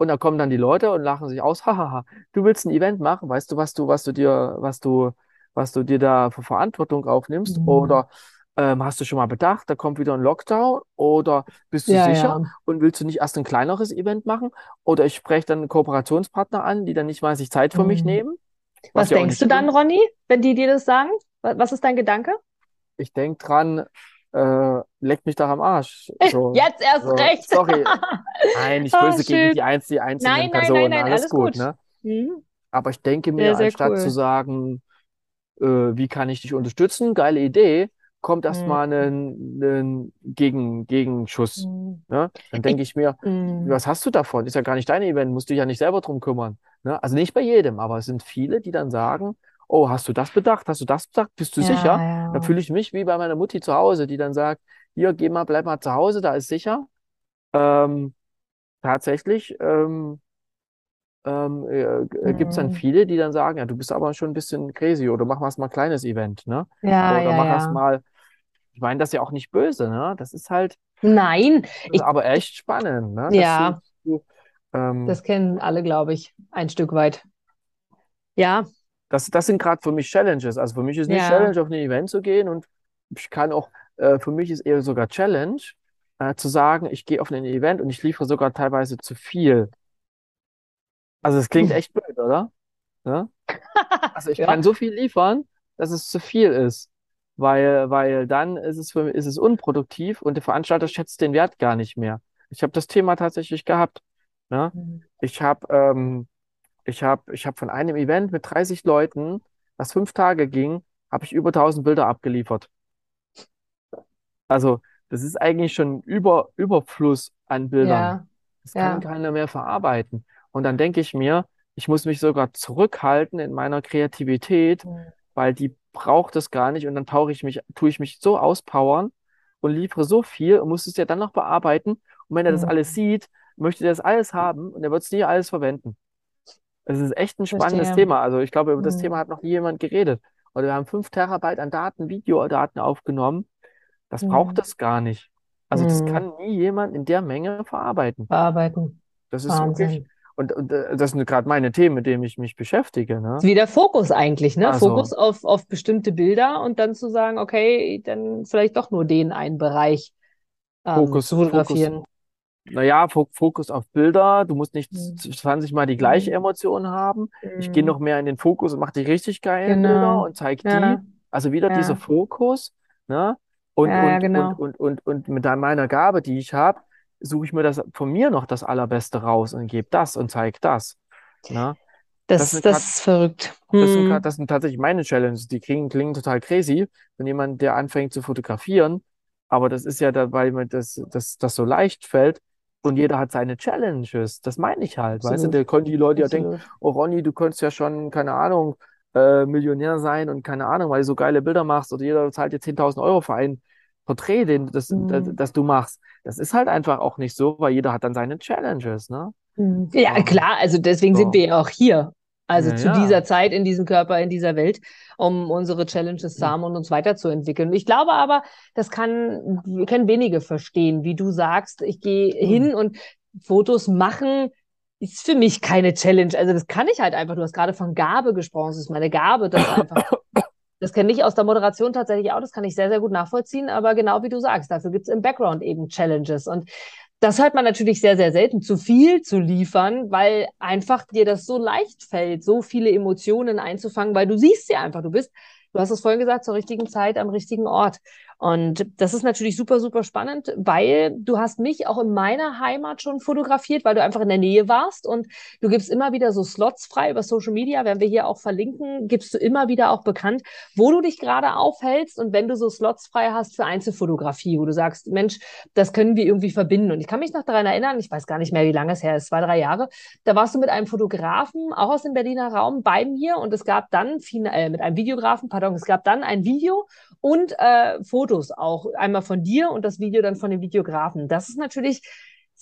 Und da kommen dann die Leute und lachen sich aus, hahaha, du willst ein Event machen, weißt du, was du, was du dir, was du, was du dir da für Verantwortung aufnimmst? Mhm. Oder ähm, hast du schon mal bedacht, da kommt wieder ein Lockdown? Oder bist du Ja, sicher ja. und willst du nicht erst ein kleineres Event machen? Oder ich spreche dann einen Kooperationspartner an, die dann nicht mal sich Zeit für mich Mhm. nehmen? Was auch denkst du dann. Ronny, wenn die dir das sagen? Wa- Was ist dein Gedanke? Ich denke dran, äh, leck mich doch am Arsch. So, Jetzt erst so, recht. sorry. <laughs> Nein, Ah, böse gegen schön. die, einz die einzelnen Nein, nein, nein, Personen, nein, alles alles gut, gut. ne? Mhm. Aber ich denke mir, sehr anstatt cool. zu sagen, äh, wie kann ich dich unterstützen, geile Idee, kommt Mhm. erstmal ein, ein Gegen, Gegenschuss. Mhm. Ne? Dann denke ich mir, Mhm. was hast du davon? Ist ja gar nicht dein Event, musst dich ja nicht selber drum kümmern. Ne? Also nicht bei jedem, aber es sind viele, die dann sagen, oh, hast du das bedacht? Hast du das bedacht? Bist du Ja, sicher? ja. Dann fühle ich mich wie bei meiner Mutti zu Hause, die dann sagt, hier, geh mal, bleib mal zu Hause, da ist sicher. Ähm, tatsächlich ähm, ähm, äh, gibt es dann Mhm. viele, die dann sagen, ja, du bist aber schon ein bisschen crazy oder mach mal ein kleines Event, ne? Ja, Oder ja, mach erst ja. mal, ich meine das ja auch nicht böse, ne? Das ist halt, Nein, ist ich, aber echt spannend, ne? Ja, du, du ähm, das kennen alle, glaube ich, ein Stück weit. Ja, das, das sind gerade für mich Challenges. Also für mich ist nicht ja. Challenge, auf ein Event zu gehen und ich kann auch, äh, für mich ist eher sogar Challenge, äh, zu sagen, ich gehe auf ein Event und ich liefere sogar teilweise zu viel. Also es klingt echt blöd, oder? Ne? <laughs> Also ich Ja. kann so viel liefern, dass es zu viel ist. Weil, weil dann ist es für, ist es unproduktiv und der Veranstalter schätzt den Wert gar nicht mehr. Ich habe das Thema tatsächlich gehabt. Ne? Ich habe ähm, ich hab, ich hab von einem Event mit 30 Leuten, was fünf Tage ging, habe ich über 1000 Bilder abgeliefert. Also das ist eigentlich schon über, Überfluss an Bildern. Ja, Das kann ja. keiner mehr verarbeiten. Und dann denke ich mir, ich muss mich sogar zurückhalten in meiner Kreativität, weil die braucht es gar nicht. Und dann tauche ich mich, tue ich mich so auspowern und liefere so viel und muss es ja dann noch bearbeiten. Und wenn er das Mhm. alles sieht, möchte er das alles haben und er wird es nie alles verwenden. Es ist echt ein spannendes Verstehe. Thema. Also ich glaube, über das Mhm. Thema hat noch nie jemand geredet. Und wir haben fünf Terabyte an Daten, Videodaten aufgenommen. Das braucht Mhm. es gar nicht. Also das Mhm. kann nie jemand in der Menge verarbeiten. Bearbeiten. Das ist wirklich, Wahnsinn. und, und äh, das sind gerade meine Themen, mit denen ich mich beschäftige, ne? Ist wie der Fokus eigentlich, ne? Also- Fokus auf, auf bestimmte Bilder und dann zu sagen, okay, dann vielleicht doch nur den einen Bereich ähm, Fokus- zu fotografieren. Naja, Fo- Fokus auf Bilder. Du musst nicht Mhm. 20 Mal die gleiche Mhm. Emotion haben. Ich gehe Mhm. noch mehr in den Fokus und mache die richtig geilen Genau. Bilder und zeige die. Ja, Also wieder Ja. dieser Fokus, ne? Und, Ja, und, genau. und, und, und, und mit meiner Gabe, die ich habe, suche ich mir das von mir noch das Allerbeste raus und gebe das und zeige das. Ne? das, das das, ist verrückt. Das sind, Mhm. grad- das sind tatsächlich meine Challenges. Die klingen, klingen total crazy, wenn jemand, der anfängt zu fotografieren. Aber das ist ja dabei, das, das, das so leicht fällt. Und jeder hat seine Challenges. Das meine ich halt. Weißt du, da können die Leute ja denken, oh Ronny, du könntest ja schon, keine Ahnung, äh, Millionär sein und keine Ahnung, weil du so geile Bilder machst oder jeder zahlt dir 10.000 Euro für ein Porträt, den, das, Mhm. das, das du machst. Das ist halt einfach auch nicht so, weil jeder hat dann seine Challenges, ne? Mhm. Ja, Ja. klar, also deswegen So. sind wir ja auch hier. Also Ja, zu ja. dieser Zeit, in diesem Körper, in dieser Welt, um unsere Challenges zu haben und uns weiterzuentwickeln. Ich glaube aber, das kann, können wenige verstehen, wie du sagst, ich gehe Mhm. hin und Fotos machen ist für mich keine Challenge. Also das kann ich halt einfach. Du hast gerade von Gabe gesprochen. Das ist meine Gabe, das einfach. <coughs> Das kenne ich aus der Moderation tatsächlich auch. Das kann ich sehr, sehr gut nachvollziehen. Aber genau wie du sagst, dafür gibt es im Background eben Challenges. Und das hört man natürlich sehr, sehr selten, zu viel zu liefern, weil einfach dir das so leicht fällt, so viele Emotionen einzufangen, weil du siehst sie einfach. Du bist, du hast es vorhin gesagt, zur richtigen Zeit am richtigen Ort. Und das ist natürlich super, super spannend, weil du hast mich auch in meiner Heimat schon fotografiert, weil du einfach in der Nähe warst und du gibst immer wieder so Slots frei über Social Media, werden wir hier auch verlinken, gibst du immer wieder auch bekannt, wo du dich gerade aufhältst und wenn du so Slots frei hast für Einzelfotografie, wo du sagst, Mensch, das können wir irgendwie verbinden. Und ich kann mich noch daran erinnern, ich weiß gar nicht mehr, wie lange es her ist, zwei, drei Jahre, da warst du mit einem Fotografen, auch aus dem Berliner Raum, bei mir und es gab dann, äh, mit einem Videografen, pardon, es gab dann ein Video und äh, Fotos auch, einmal von dir und das Video dann von dem Videografen. Das ist natürlich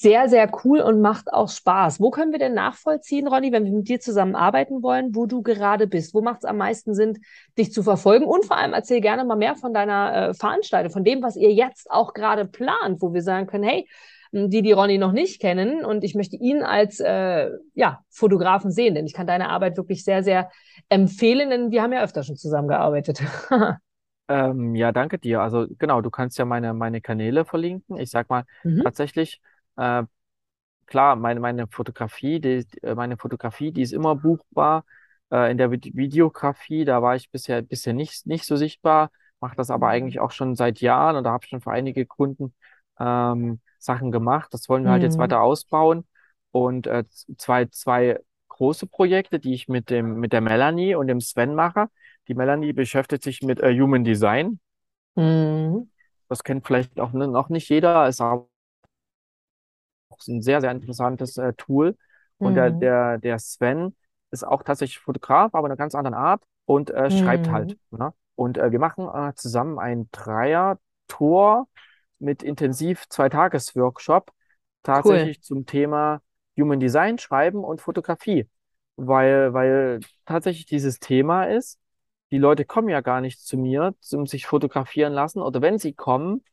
sehr, sehr cool und macht auch Spaß. Wo können wir denn nachvollziehen, Ronny, wenn wir mit dir zusammenarbeiten wollen, wo du gerade bist? Wo macht es am meisten Sinn, dich zu verfolgen? Und vor allem erzähl gerne mal mehr von deiner äh, Veranstaltung, von dem, was ihr jetzt auch gerade plant, wo wir sagen können, hey, die die Ronny noch nicht kennen. Und ich möchte ihn als äh, ja, Fotografen sehen, denn ich kann deine Arbeit wirklich sehr, sehr empfehlen, denn wir haben ja öfter schon zusammengearbeitet. <laughs> Ähm, ja, danke dir. Also genau, du kannst ja meine, meine Kanäle verlinken. Ich sag mal, Mhm. tatsächlich, äh, klar, meine, meine Fotografie, die, äh, meine Fotografie, die ist immer buchbar. Äh, in der Vid- Videografie, da war ich bisher, bisher nicht, nicht so sichtbar, mache das aber eigentlich auch schon seit Jahren und da habe ich schon für einige Kunden ähm, Sachen gemacht. Das wollen wir halt jetzt Mhm. weiter ausbauen. Und äh, zwei, zwei große Projekte, die ich mit dem, mit der Melanie und dem Sven mache. Die Melanie beschäftigt sich mit äh, Human Design. Mhm. Das kennt vielleicht auch n- noch nicht jeder, ist aber auch ein sehr, sehr interessantes äh, Tool. Und der, Mhm. der, der Sven ist auch tatsächlich Fotograf, aber einer ganz anderen Art und äh, schreibt halt. Mhm. Ne? Und äh, wir machen äh, zusammen ein Dreier-Tour mit intensiv Zwei-Tages-Workshop tatsächlich zum Thema Human Design, Schreiben und Fotografie. Weil, weil tatsächlich dieses Thema ist, die Leute kommen ja gar nicht zu mir, um sich fotografieren lassen. Oder wenn sie kommen,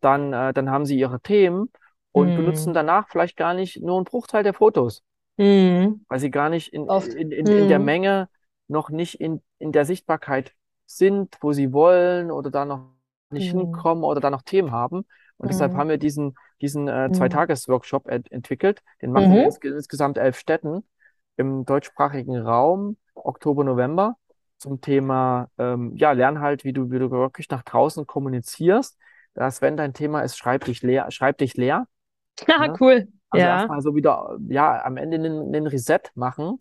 dann, äh, dann haben sie ihre Themen und benutzen Mhm. danach vielleicht gar nicht nur einen Bruchteil der Fotos, Mhm. weil sie gar nicht in, Oft. in, in, in der Mhm. Menge noch nicht in, in der Sichtbarkeit sind, wo sie wollen oder da noch nicht Mhm. hinkommen oder da noch Themen haben. Und deshalb Mhm. haben wir diesen, diesen äh. Zweitages-Workshop ent entwickelt. Den machen wir ins, insgesamt elf Städten im deutschsprachigen Raum, Oktober, November, zum Thema, ähm, ja, lern halt, wie du, wie du wirklich nach draußen kommunizierst. Das, wenn dein Thema ist, schreib dich leer, schreib dich leer. Ah, <laughs> Ne? cool. Also Ja. erstmal so wieder, ja, am Ende einen, Reset machen,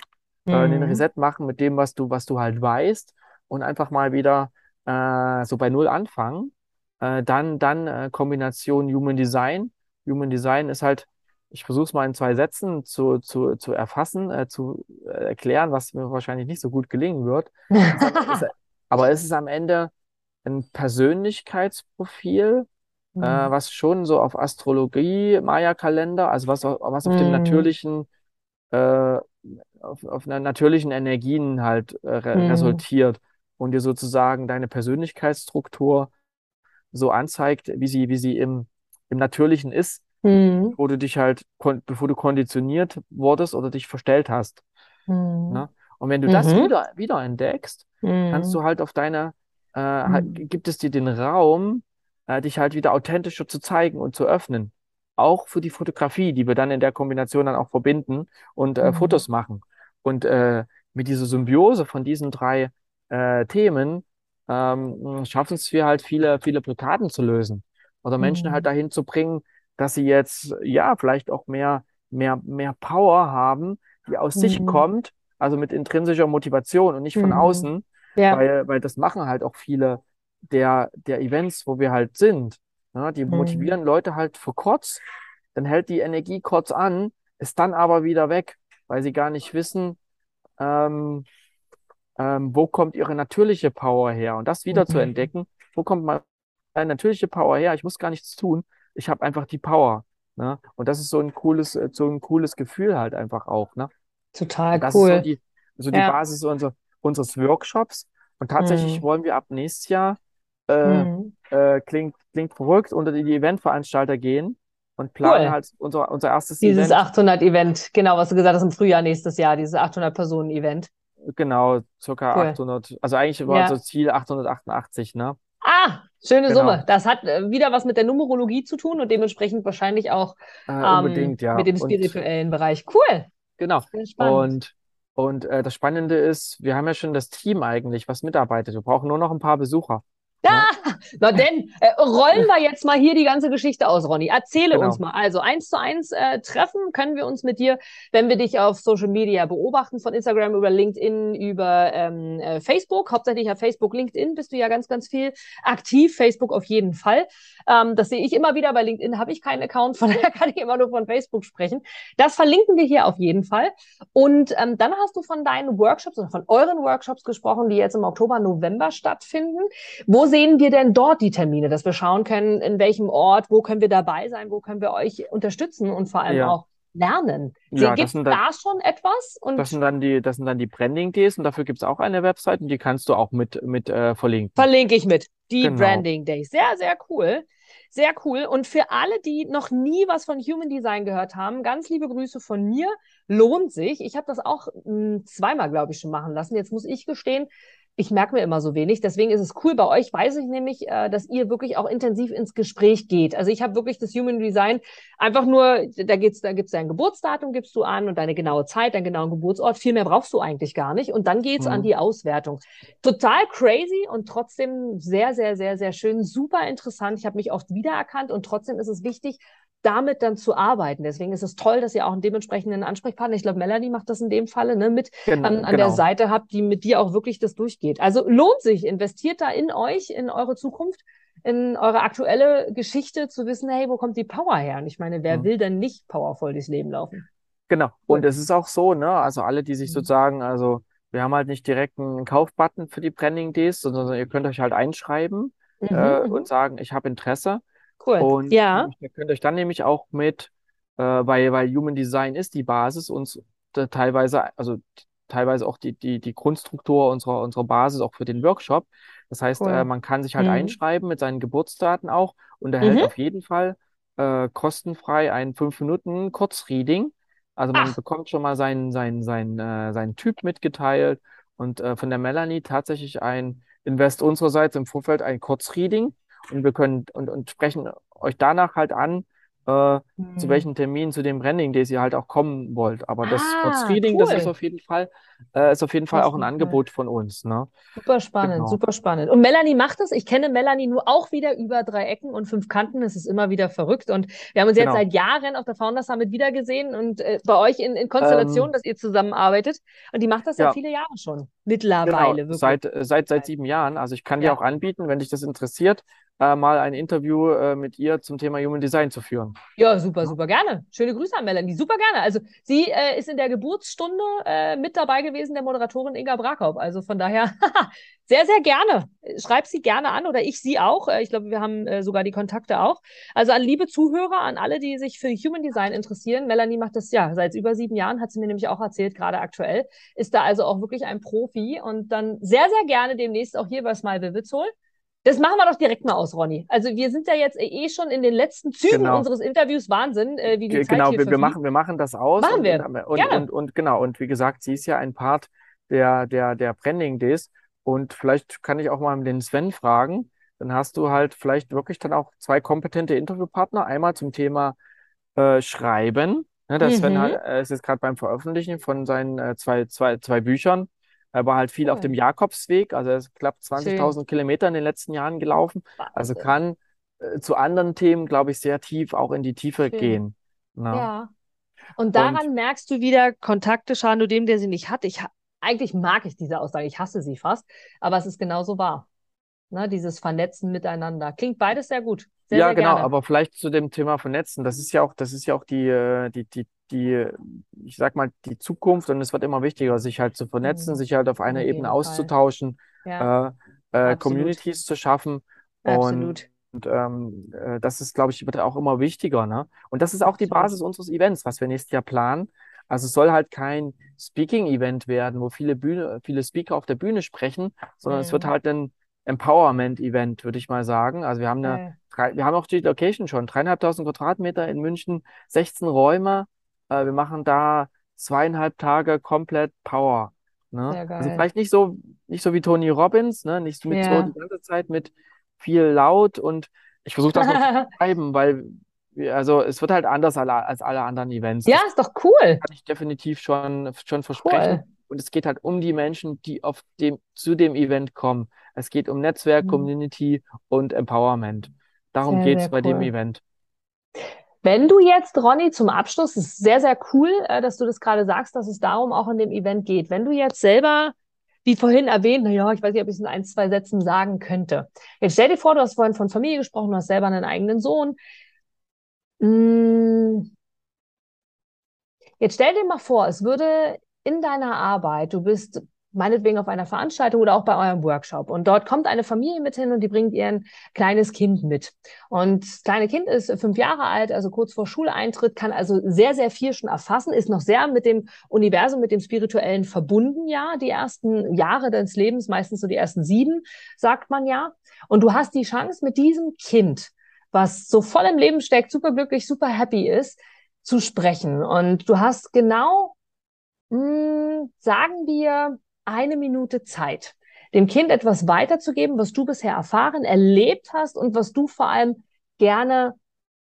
äh, einen Mhm. Reset machen mit dem, was du, was du halt weißt und einfach mal wieder äh, so bei Null anfangen. Äh, dann, dann äh, Kombination Human Design. Human Design ist halt, ich versuche es mal in zwei Sätzen zu, zu, zu erfassen, äh, zu äh, erklären, was mir wahrscheinlich nicht so gut gelingen wird. <laughs> Aber es ist am Ende ein Persönlichkeitsprofil, äh, Mhm. was schon so auf Astrologie, Maya-Kalender, also was, was auf dem Mhm. natürlichen, äh, auf, auf einer natürlichen Energien halt äh, re Mhm. resultiert und dir sozusagen deine Persönlichkeitsstruktur so anzeigt, wie sie, wie sie im, im Natürlichen ist, Mhm. wo du dich halt, bevor du konditioniert wurdest oder dich verstellt hast. Mhm. Ne? Und wenn du das Mhm. wieder, wieder entdeckst, kannst Mhm. du halt auf deine, äh, halt, Mhm. gibt es dir den Raum, äh, dich halt wieder authentischer zu zeigen und zu öffnen. Auch für die Fotografie, die wir dann in der Kombination dann auch verbinden und äh, Mhm. Fotos machen. Und äh, mit dieser Symbiose von diesen drei äh, Themen ähm, schaffen es wir halt viele, viele Blockaden zu lösen. Oder Menschen halt dahin zu bringen, dass sie jetzt ja vielleicht auch mehr, mehr, mehr Power haben, die aus sich Mhm. kommt, also mit intrinsischer Motivation und nicht von Mhm. außen, Ja. weil, weil das machen halt auch viele der, der Events, wo wir halt sind. Ja, die Mhm. motivieren Leute halt für kurz, dann hält die Energie kurz an, ist dann aber wieder weg, weil sie gar nicht wissen, ähm, ähm, wo kommt ihre natürliche Power her? Und das wieder zu Mhm. entdecken, wo kommt meine natürliche Power her? Ich muss gar nichts tun, ich habe einfach die Power. Ne? Und das ist so ein cooles, äh, so ein cooles Gefühl halt einfach auch. Ne? Total das ist so cool. die, so die Ja. Basis unser, unseres Workshops. Und tatsächlich Mhm. wollen wir ab nächstes Jahr, äh, Mhm. äh, klingt, klingt verrückt, unter die Eventveranstalter gehen und planen Cool. halt unser, unser erstes Dieses Event. 800-Event, genau, was du gesagt hast, im Frühjahr nächstes Jahr, dieses 800-Personen-Event. Genau, circa Cool. 800. Also eigentlich war Ja. unser Ziel 888, ne? Ah, schöne Genau. Summe. Das hat äh, wieder was mit der Numerologie zu tun und dementsprechend wahrscheinlich auch Äh, ähm, ja. mit dem Und spirituellen Bereich. Cool. genau. Und, und äh, das Spannende ist, wir haben ja schon das Team eigentlich, was mitarbeitet. Wir brauchen nur noch ein paar Besucher. Ah, na denn, äh, rollen wir jetzt mal hier die ganze Geschichte aus, Ronny. Erzähle Genau. uns mal. Also eins zu eins äh, treffen können wir uns mit dir, wenn wir dich auf Social Media beobachten, von Instagram über LinkedIn, über ähm, äh, Facebook. Hauptsächlich auf Facebook, LinkedIn bist du ja ganz, ganz viel aktiv. Facebook auf jeden Fall. Ähm, das sehe ich immer wieder. Bei LinkedIn habe ich keinen Account, <laughs> von daher kann ich immer nur von Facebook sprechen. Das verlinken wir hier auf jeden Fall. Und ähm, dann hast du von deinen Workshops oder von euren Workshops gesprochen, die jetzt im Oktober, November stattfinden. Wo sehen wir denn dort die Termine, dass wir schauen können, in welchem Ort, wo können wir dabei sein, wo können wir euch unterstützen und vor allem Ja. auch lernen? Ja, Gibt es da schon etwas? Und Das sind dann die, das sind dann die Branding Days und dafür gibt es auch eine Website und die kannst du auch mit, mit äh, verlinken. verlinke ich mit. Die Genau. Branding Days. Sehr, sehr cool. Sehr cool. Und für alle, die noch nie was von Human Design gehört haben, ganz liebe Grüße von mir. Lohnt sich. Ich habe das auch mh, hm, zweimal, glaube ich, schon machen lassen. Jetzt muss ich gestehen, ich merke mir immer so wenig. Deswegen ist es cool. Bei euch weiß ich nämlich, äh, dass ihr wirklich auch intensiv ins Gespräch geht. Also ich habe wirklich das Human Design einfach nur, da geht's, da gibt's dein Geburtsdatum, gibst du an und deine genaue Zeit, deinen genauen Geburtsort. Viel mehr brauchst du eigentlich gar nicht. Und dann geht's mhm. an die Auswertung. Total crazy und trotzdem sehr, sehr, sehr, sehr schön. Super interessant. Ich habe mich oft wiedererkannt und trotzdem ist es wichtig, damit dann zu arbeiten. Deswegen ist es toll, dass ihr auch einen dementsprechenden Ansprechpartner, ich glaube, Melanie macht das in dem Falle, ne, mit Gen an, an genau. der Seite habt, die mit dir auch wirklich das durchgeht. Also lohnt sich, investiert da in euch, in eure Zukunft, in eure aktuelle Geschichte zu wissen, hey, wo kommt die Power her? Und ich meine, wer mhm. will denn nicht powervoll durchs Leben laufen? Genau. Und es ist auch so, ne, also alle, die sich mhm. sozusagen, also wir haben halt nicht direkt einen Kaufbutton für die Branding Days, sondern ihr könnt euch halt einschreiben mhm, äh, mhm. und sagen, ich habe Interesse. Cool. Und ja. ihr könnt euch dann nämlich auch mit, äh, weil, weil Human Design ist die Basis, uns teilweise, also teilweise auch die, die, die Grundstruktur unserer, unserer Basis auch für den Workshop. Das heißt, cool. äh, man kann sich halt mhm. einschreiben mit seinen Geburtsdaten auch und erhält mhm. auf jeden Fall äh, kostenfrei ein 5 Minuten Kurzreading. Also man Ach. bekommt schon mal seinen, seinen, seinen, äh, seinen Typ mitgeteilt und äh, von der Melanie tatsächlich ein Invest unsererseits im Vorfeld ein Kurzreading und wir können und, und sprechen euch danach halt an, äh, mhm. zu welchen Termin zu dem Branding Days ihr halt auch kommen wollt. Aber das ah, Reading, cool. das ist auf jeden Fall, äh, ist auf jeden Fall auch ein Angebot von uns. Ne? Super spannend, genau. super spannend. Und Melanie macht es. Ich kenne Melanie nur auch wieder über drei Ecken und fünf Kanten. Es ist immer wieder verrückt. Und wir haben uns genau. jetzt seit Jahren auf der Founders Summit wiedergesehen und äh, bei euch in, in Konstellation, ähm, dass ihr zusammenarbeitet. Und die macht das ja, ja viele Jahre schon. Mittlerweile. Genau. Seit, äh, seit, seit sieben Jahren. Also ich kann ja. dir auch anbieten, wenn dich das interessiert äh, mal ein Interview äh, mit ihr zum Thema Human Design zu führen. Ja, super, super gerne. Schöne Grüße an Melanie, super gerne. Also sie äh, ist in der Geburtsstunde äh, mit dabei gewesen, der Moderatorin Inga Brakaup. Also von daher <laughs> sehr, sehr gerne. Schreib sie gerne an oder ich sie auch. Äh, ich glaube, wir haben äh, sogar die Kontakte auch. Also an liebe Zuhörer, an alle, die sich für Human Design interessieren. Melanie macht das ja seit über sieben Jahren, hat sie mir nämlich auch erzählt, gerade aktuell. Ist da also auch wirklich ein Profi und dann sehr, sehr gerne demnächst auch hier bei Smile Vivid holen. Das machen wir doch direkt mal aus, Ronny. Also wir sind ja jetzt eh schon in den letzten Zügen genau. unseres Interviews. Wahnsinn, äh, wie die G Zeit Genau, wir, wir, machen, wir machen das aus. Machen wir. Und, und, und, und, genau, und wie gesagt, sie ist ja ein Part der, der, der Branding Days. Und vielleicht kann ich auch mal den Sven fragen. Dann hast du halt vielleicht wirklich dann auch zwei kompetente Interviewpartner. Einmal zum Thema äh, Schreiben. Ne, der mhm. Sven hat, äh, ist jetzt gerade beim Veröffentlichen von seinen äh, zwei, zwei, zwei Büchern. Er war halt viel cool. auf dem Jakobsweg, also er ist knapp 20.000 Kilometer in den letzten Jahren gelaufen. Wahnsinn. Also kann äh, zu anderen Themen, glaube ich, sehr tief auch in die Tiefe Schön. gehen. Na? Ne? Ja. Und daran Und, merkst du wieder, Kontakte schaden nur dem, der sie nicht hat. Ich, eigentlich mag ich diese Aussage, ich hasse sie fast, aber es ist genauso wahr. Ne, dieses Vernetzen miteinander. Klingt beides sehr gut. Sehr, ja, sehr genau, gerne. aber vielleicht zu dem Thema Vernetzen. Das ist ja auch, das ist ja auch die, äh, die, die, die, ich sag mal, die Zukunft und es wird immer wichtiger, sich halt zu vernetzen, mhm. sich halt auf einer Ebene Fall. auszutauschen, ja. äh, äh, Communities zu schaffen. Absolut. Und, und ähm, äh, das ist, glaube ich, wird auch immer wichtiger. Ne? Und das ist auch die Basis unseres Events, was wir nächstes Jahr planen. Also es soll halt kein Speaking-Event werden, wo viele Bühne, viele Speaker auf der Bühne sprechen, sondern mhm. es wird mhm. halt ein Empowerment-Event, würde ich mal sagen. Also wir haben eine, drei, wir haben auch die Location schon, dreieinhalbtausend Quadratmeter in München, 16 Räume. Äh, wir machen da zweieinhalb Tage komplett Power. Ne? Also. Also vielleicht nicht so, nicht so wie Tony Robbins, ne? Nicht mit ja. so die ganze Zeit mit viel laut und ich versuche das noch zu <laughs> schreiben, weil also es wird halt anders als alle anderen Events. Ja, ist doch cool. Kann ich definitiv schon, schon versprechen. Cool. Und es geht halt um die Menschen, die auf dem, zu dem Event kommen. Es geht um Netzwerk, mhm. Community und Empowerment. Darum geht es bei cool. dem Event. Wenn du jetzt, Ronny, zum Abschluss, ist sehr, sehr cool, äh, dass du das gerade sagst, dass es darum auch in dem Event geht. Wenn du jetzt selber, wie vorhin erwähnt, naja, ich weiß nicht, ob ich es in ein, zwei Sätzen sagen könnte. Jetzt stell dir vor, du hast vorhin von Familie gesprochen, du hast selber einen eigenen Sohn. Hm. Jetzt stell dir mal vor, es würde in deiner Arbeit, du bist meinetwegen auf einer Veranstaltung oder auch bei eurem Workshop. Und dort kommt eine Familie mit hin und die bringt ihr ein kleines Kind mit. Und das kleine Kind ist fünf Jahre alt, also kurz vor Schuleintritt, kann also sehr, sehr viel schon erfassen, ist noch sehr mit dem Universum, mit dem Spirituellen verbunden, ja. Die ersten Jahre deines Lebens, meistens so die ersten sieben, sagt man ja. Und du hast die Chance, mit diesem Kind was so voll im Leben steckt, super glücklich, super happy ist, zu sprechen. Und du hast genau, mh, hm, sagen wir, eine Minute Zeit, dem Kind etwas weiterzugeben, was du bisher erfahren, erlebt hast und was du vor allem gerne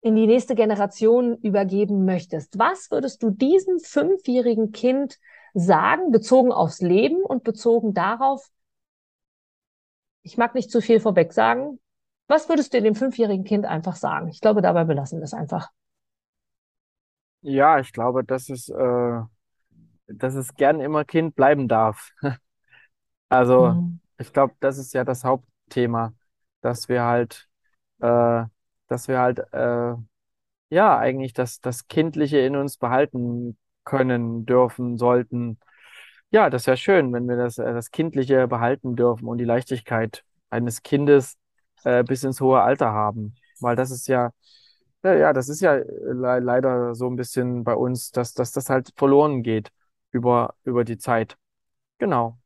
in die nächste Generation übergeben möchtest. Was würdest du diesem fünfjährigen Kind sagen, bezogen aufs Leben und bezogen darauf, ich mag nicht zu viel vorweg sagen, was würdest du dem fünfjährigen Kind einfach sagen? Ich glaube, dabei belassen wir es einfach. Ja, ich glaube, dass es, äh, dass es gern immer Kind bleiben darf. <laughs> Also, Mhm. ich glaube, das ist ja das Hauptthema, dass wir halt, äh, dass wir halt, äh, ja, eigentlich das, das Kindliche in uns behalten können, dürfen, sollten. Ja, das wäre schön, wenn wir das, äh, das Kindliche behalten dürfen und die Leichtigkeit eines Kindes äh, bis ins hohe Alter haben. Weil das ist ja, ja, das ist ja äh, le leider so ein bisschen bei uns, dass, dass das halt verloren geht über, über die Zeit. Genau.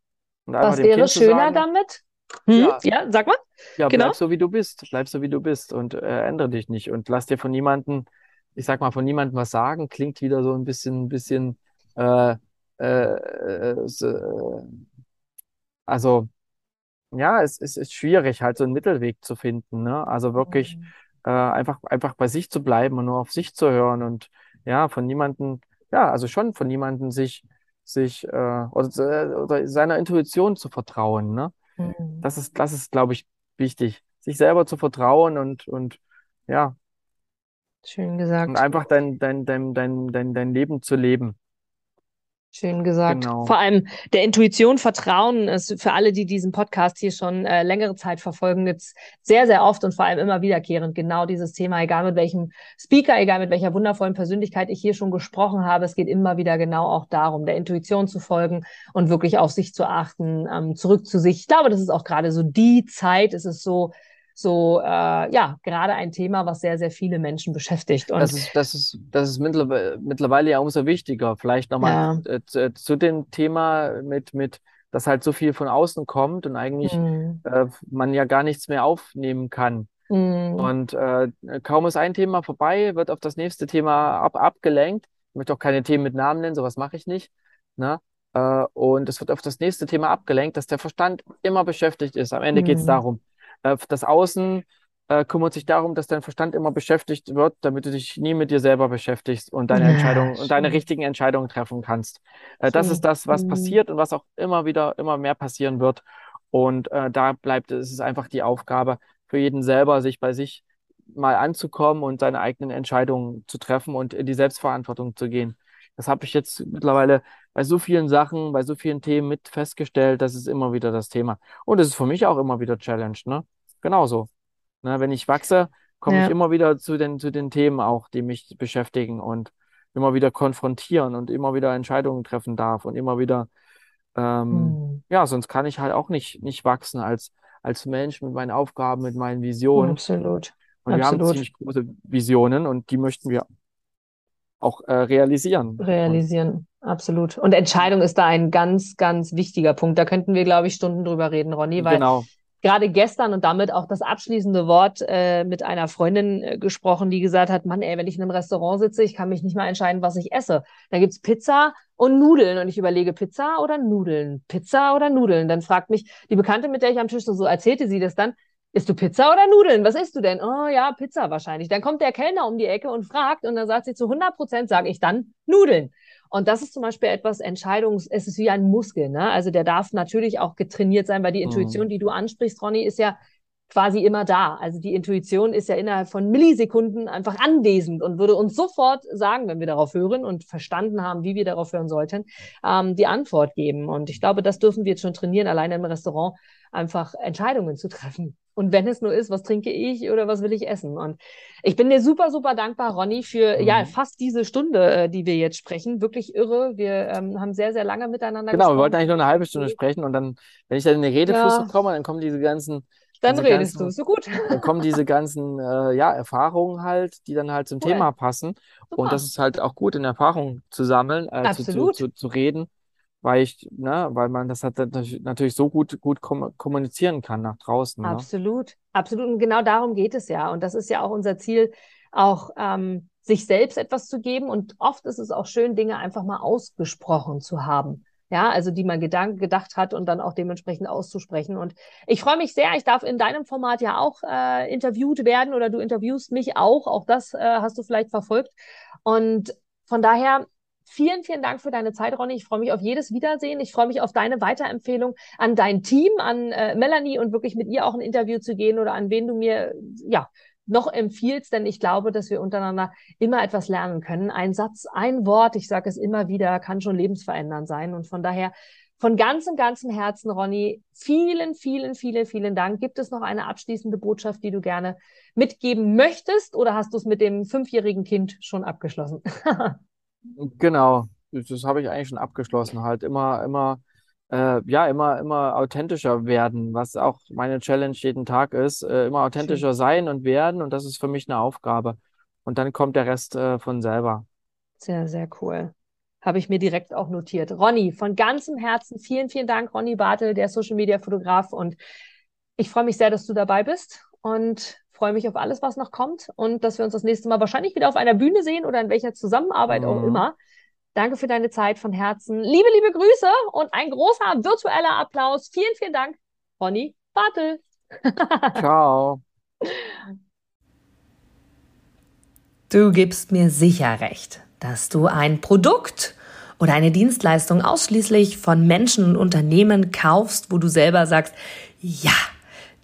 Und Was wäre schöner sagen, damit? Hm? ja, Ja, sag mal. ja, Genau. bleib so, wie du bist. Bleib so, wie du bist und äh, ändere dich nicht. Und lass dir von niemandem, ich sag mal, von niemandem was sagen. Klingt wieder so ein bisschen, ein bisschen, äh, äh, äh, so, äh, also, ja, es, es ist schwierig, halt so einen Mittelweg zu finden, ne? Also wirklich Mhm. äh, einfach, einfach bei sich zu bleiben und nur auf sich zu hören und ja, von niemandem, ja, also schon von niemandem sich, sich äh, oder, oder seiner Intuition zu vertrauen, ne? Mhm. Das ist, das ist, glaube ich, wichtig, sich selber zu vertrauen und, und ja, Schön und gesagt. einfach dein, dein, dein, dein, dein, dein Leben zu leben. Schön gesagt. Genau. Vor allem der Intuition vertrauen ist für alle, die diesen Podcast hier schon äh, längere Zeit verfolgen, jetzt sehr, sehr oft und vor allem immer wiederkehrend genau dieses Thema, egal mit welchem Speaker, egal mit welcher wundervollen Persönlichkeit ich hier schon gesprochen habe. Es geht immer wieder genau auch darum, der Intuition zu folgen und wirklich auf sich zu achten, ähm, zurück zu sich. Ich glaube, das ist auch gerade so die Zeit. Es ist so, so, äh, ja, gerade ein Thema, was sehr, sehr viele Menschen beschäftigt. Und Das ist, das ist, das ist mittlerweile, mittlerweile ja umso wichtiger. Vielleicht nochmal ja, äh, zu, zu dem Thema mit, mit, dass halt so viel von außen kommt und eigentlich mm, äh, man ja gar nichts mehr aufnehmen kann. mm, Und äh, kaum ist ein Thema vorbei, wird auf das nächste Thema ab, abgelenkt. Ich möchte auch keine Themen mit Namen nennen, sowas mache ich nicht. Ne? Äh, und es wird auf das nächste Thema abgelenkt, dass der Verstand immer beschäftigt ist. Am Ende geht es darum. Äh, das Außen äh, kümmert sich darum, dass dein Verstand immer beschäftigt wird, damit du dich nie mit dir selber beschäftigst und deine ja, Entscheidungen und deine schön, richtigen Entscheidungen treffen kannst. Äh, das ist schön. das, was Mm, passiert und was auch immer wieder, immer mehr passieren wird. Und äh, da bleibt es ist einfach die Aufgabe für jeden selber, sich bei sich mal anzukommen und seine eigenen Entscheidungen zu treffen und in die Selbstverantwortung zu gehen. Das habe ich jetzt mittlerweile bei so vielen Sachen, bei so vielen Themen mit festgestellt, das ist immer wieder das Thema. Und es ist für mich auch immer wieder Challenge, ne? Genauso. Ne? Wenn ich wachse, komme ich ja, immer wieder zu den, zu den Themen auch, die mich beschäftigen und immer wieder konfrontieren und immer wieder Entscheidungen treffen darf und immer wieder, ähm, mm, ja, sonst kann ich halt auch nicht, nicht wachsen als, als Mensch mit meinen Aufgaben, mit meinen Visionen. absolut, Und wir haben absolut. ziemlich große Visionen und die möchten wir auch äh, realisieren. Realisieren, absolut. Und Entscheidung ist da ein ganz, ganz wichtiger Punkt. Da könnten wir, glaube ich, Stunden drüber reden, Ronny, weil genau, gerade gestern und damit auch das abschließende Wort äh, mit einer Freundin äh, gesprochen, die gesagt hat, Mann, ey, wenn ich in einem Restaurant sitze, ich kann mich nicht mal entscheiden, was ich esse. Da gibt's Pizza und Nudeln und ich überlege, Pizza oder Nudeln? Pizza oder Nudeln? Dann fragt mich die Bekannte, mit der ich am Tisch so, so erzählte sie das dann, isst du Pizza oder Nudeln? Was isst du denn? Oh ja, Pizza wahrscheinlich. Dann kommt der Kellner um die Ecke und fragt und dann sagt sie zu 100 Prozent, sage ich dann Nudeln. Und das ist zum Beispiel etwas Entscheidungs, es ist wie ein Muskel, ne? Also der darf natürlich auch getrainiert sein, weil die Intuition, Mhm. die du ansprichst, Ronny, ist ja quasi immer da. Also die Intuition ist ja innerhalb von Millisekunden einfach anwesend und würde uns sofort sagen, wenn wir darauf hören und verstanden haben, wie wir darauf hören sollten, ähm, die Antwort geben. Und ich glaube, das dürfen wir jetzt schon trainieren, alleine im Restaurant einfach Entscheidungen zu treffen. Und wenn es nur ist, was trinke ich oder was will ich essen? Und ich bin dir super, super dankbar, Ronny, für ja Mhm. fast diese Stunde, äh, die wir jetzt sprechen. Wirklich irre. Wir ähm, haben sehr, sehr lange miteinander Genau, wir wollten gesprochen. eigentlich nur eine halbe Stunde sprechen und dann, wenn ich dann in den Redefluss Ja, komme, dann kommen diese ganzen, dann diese redest du. ganzen, So gut. dann kommen diese ganzen, äh, ja, Erfahrungen halt, die dann halt zum Thema Cool. passen. Und das Super. ist halt auch gut, in Erfahrung zu sammeln, äh, zu, zu, zu, zu reden. Weil ich, ne, weil man das halt natürlich so gut, gut kommunizieren kann nach draußen. Ne? Absolut, absolut. Und genau darum geht es ja. Und das ist ja auch unser Ziel, auch ähm, sich selbst etwas zu geben. Und oft ist es auch schön, Dinge einfach mal ausgesprochen zu haben. Ja, also die man Gedanken gedacht hat und dann auch dementsprechend auszusprechen. Und ich freue mich sehr. Ich darf in deinem Format ja auch äh, interviewt werden oder du interviewst mich auch. Auch das äh, hast du vielleicht verfolgt. Und von daher Vielen, vielen Dank für deine Zeit, Ronny. Ich freue mich auf jedes Wiedersehen. Ich freue mich auf deine Weiterempfehlung an dein Team, an äh, Melanie und wirklich mit ihr auch ein Interview zu gehen oder an wen du mir ja noch empfiehlst, denn ich glaube, dass wir untereinander immer etwas lernen können. Ein Satz, ein Wort, ich sage es immer wieder, kann schon lebensverändernd sein. Und von daher von ganzem, ganzem Herzen, Ronny, vielen, vielen, vielen, vielen Dank. Gibt es noch eine abschließende Botschaft, die du gerne mitgeben möchtest oder hast du es mit dem fünfjährigen Kind schon abgeschlossen? <laughs> Genau, das habe ich eigentlich schon abgeschlossen. Halt immer, immer, äh, ja, immer, immer authentischer werden, was auch meine Challenge jeden Tag ist. Äh, immer authentischer Schön. sein und werden und das ist für mich eine Aufgabe. Und dann kommt der Rest äh, von selber. Sehr, sehr cool. Habe ich mir direkt auch notiert. Ronny, von ganzem Herzen vielen, vielen Dank, Ronny Bartel, der Social Media Fotograf. Und ich freue mich sehr, dass du dabei bist und freue mich auf alles, was noch kommt und dass wir uns das nächste Mal wahrscheinlich wieder auf einer Bühne sehen oder in welcher Zusammenarbeit mhm. auch immer. Danke für deine Zeit von Herzen. Liebe, liebe Grüße und ein großer virtueller Applaus. Vielen, vielen Dank, Ronny Bartel. <laughs> Ciao. Du gibst mir sicher recht, dass du ein Produkt oder eine Dienstleistung ausschließlich von Menschen und Unternehmen kaufst, wo du selber sagst, ja,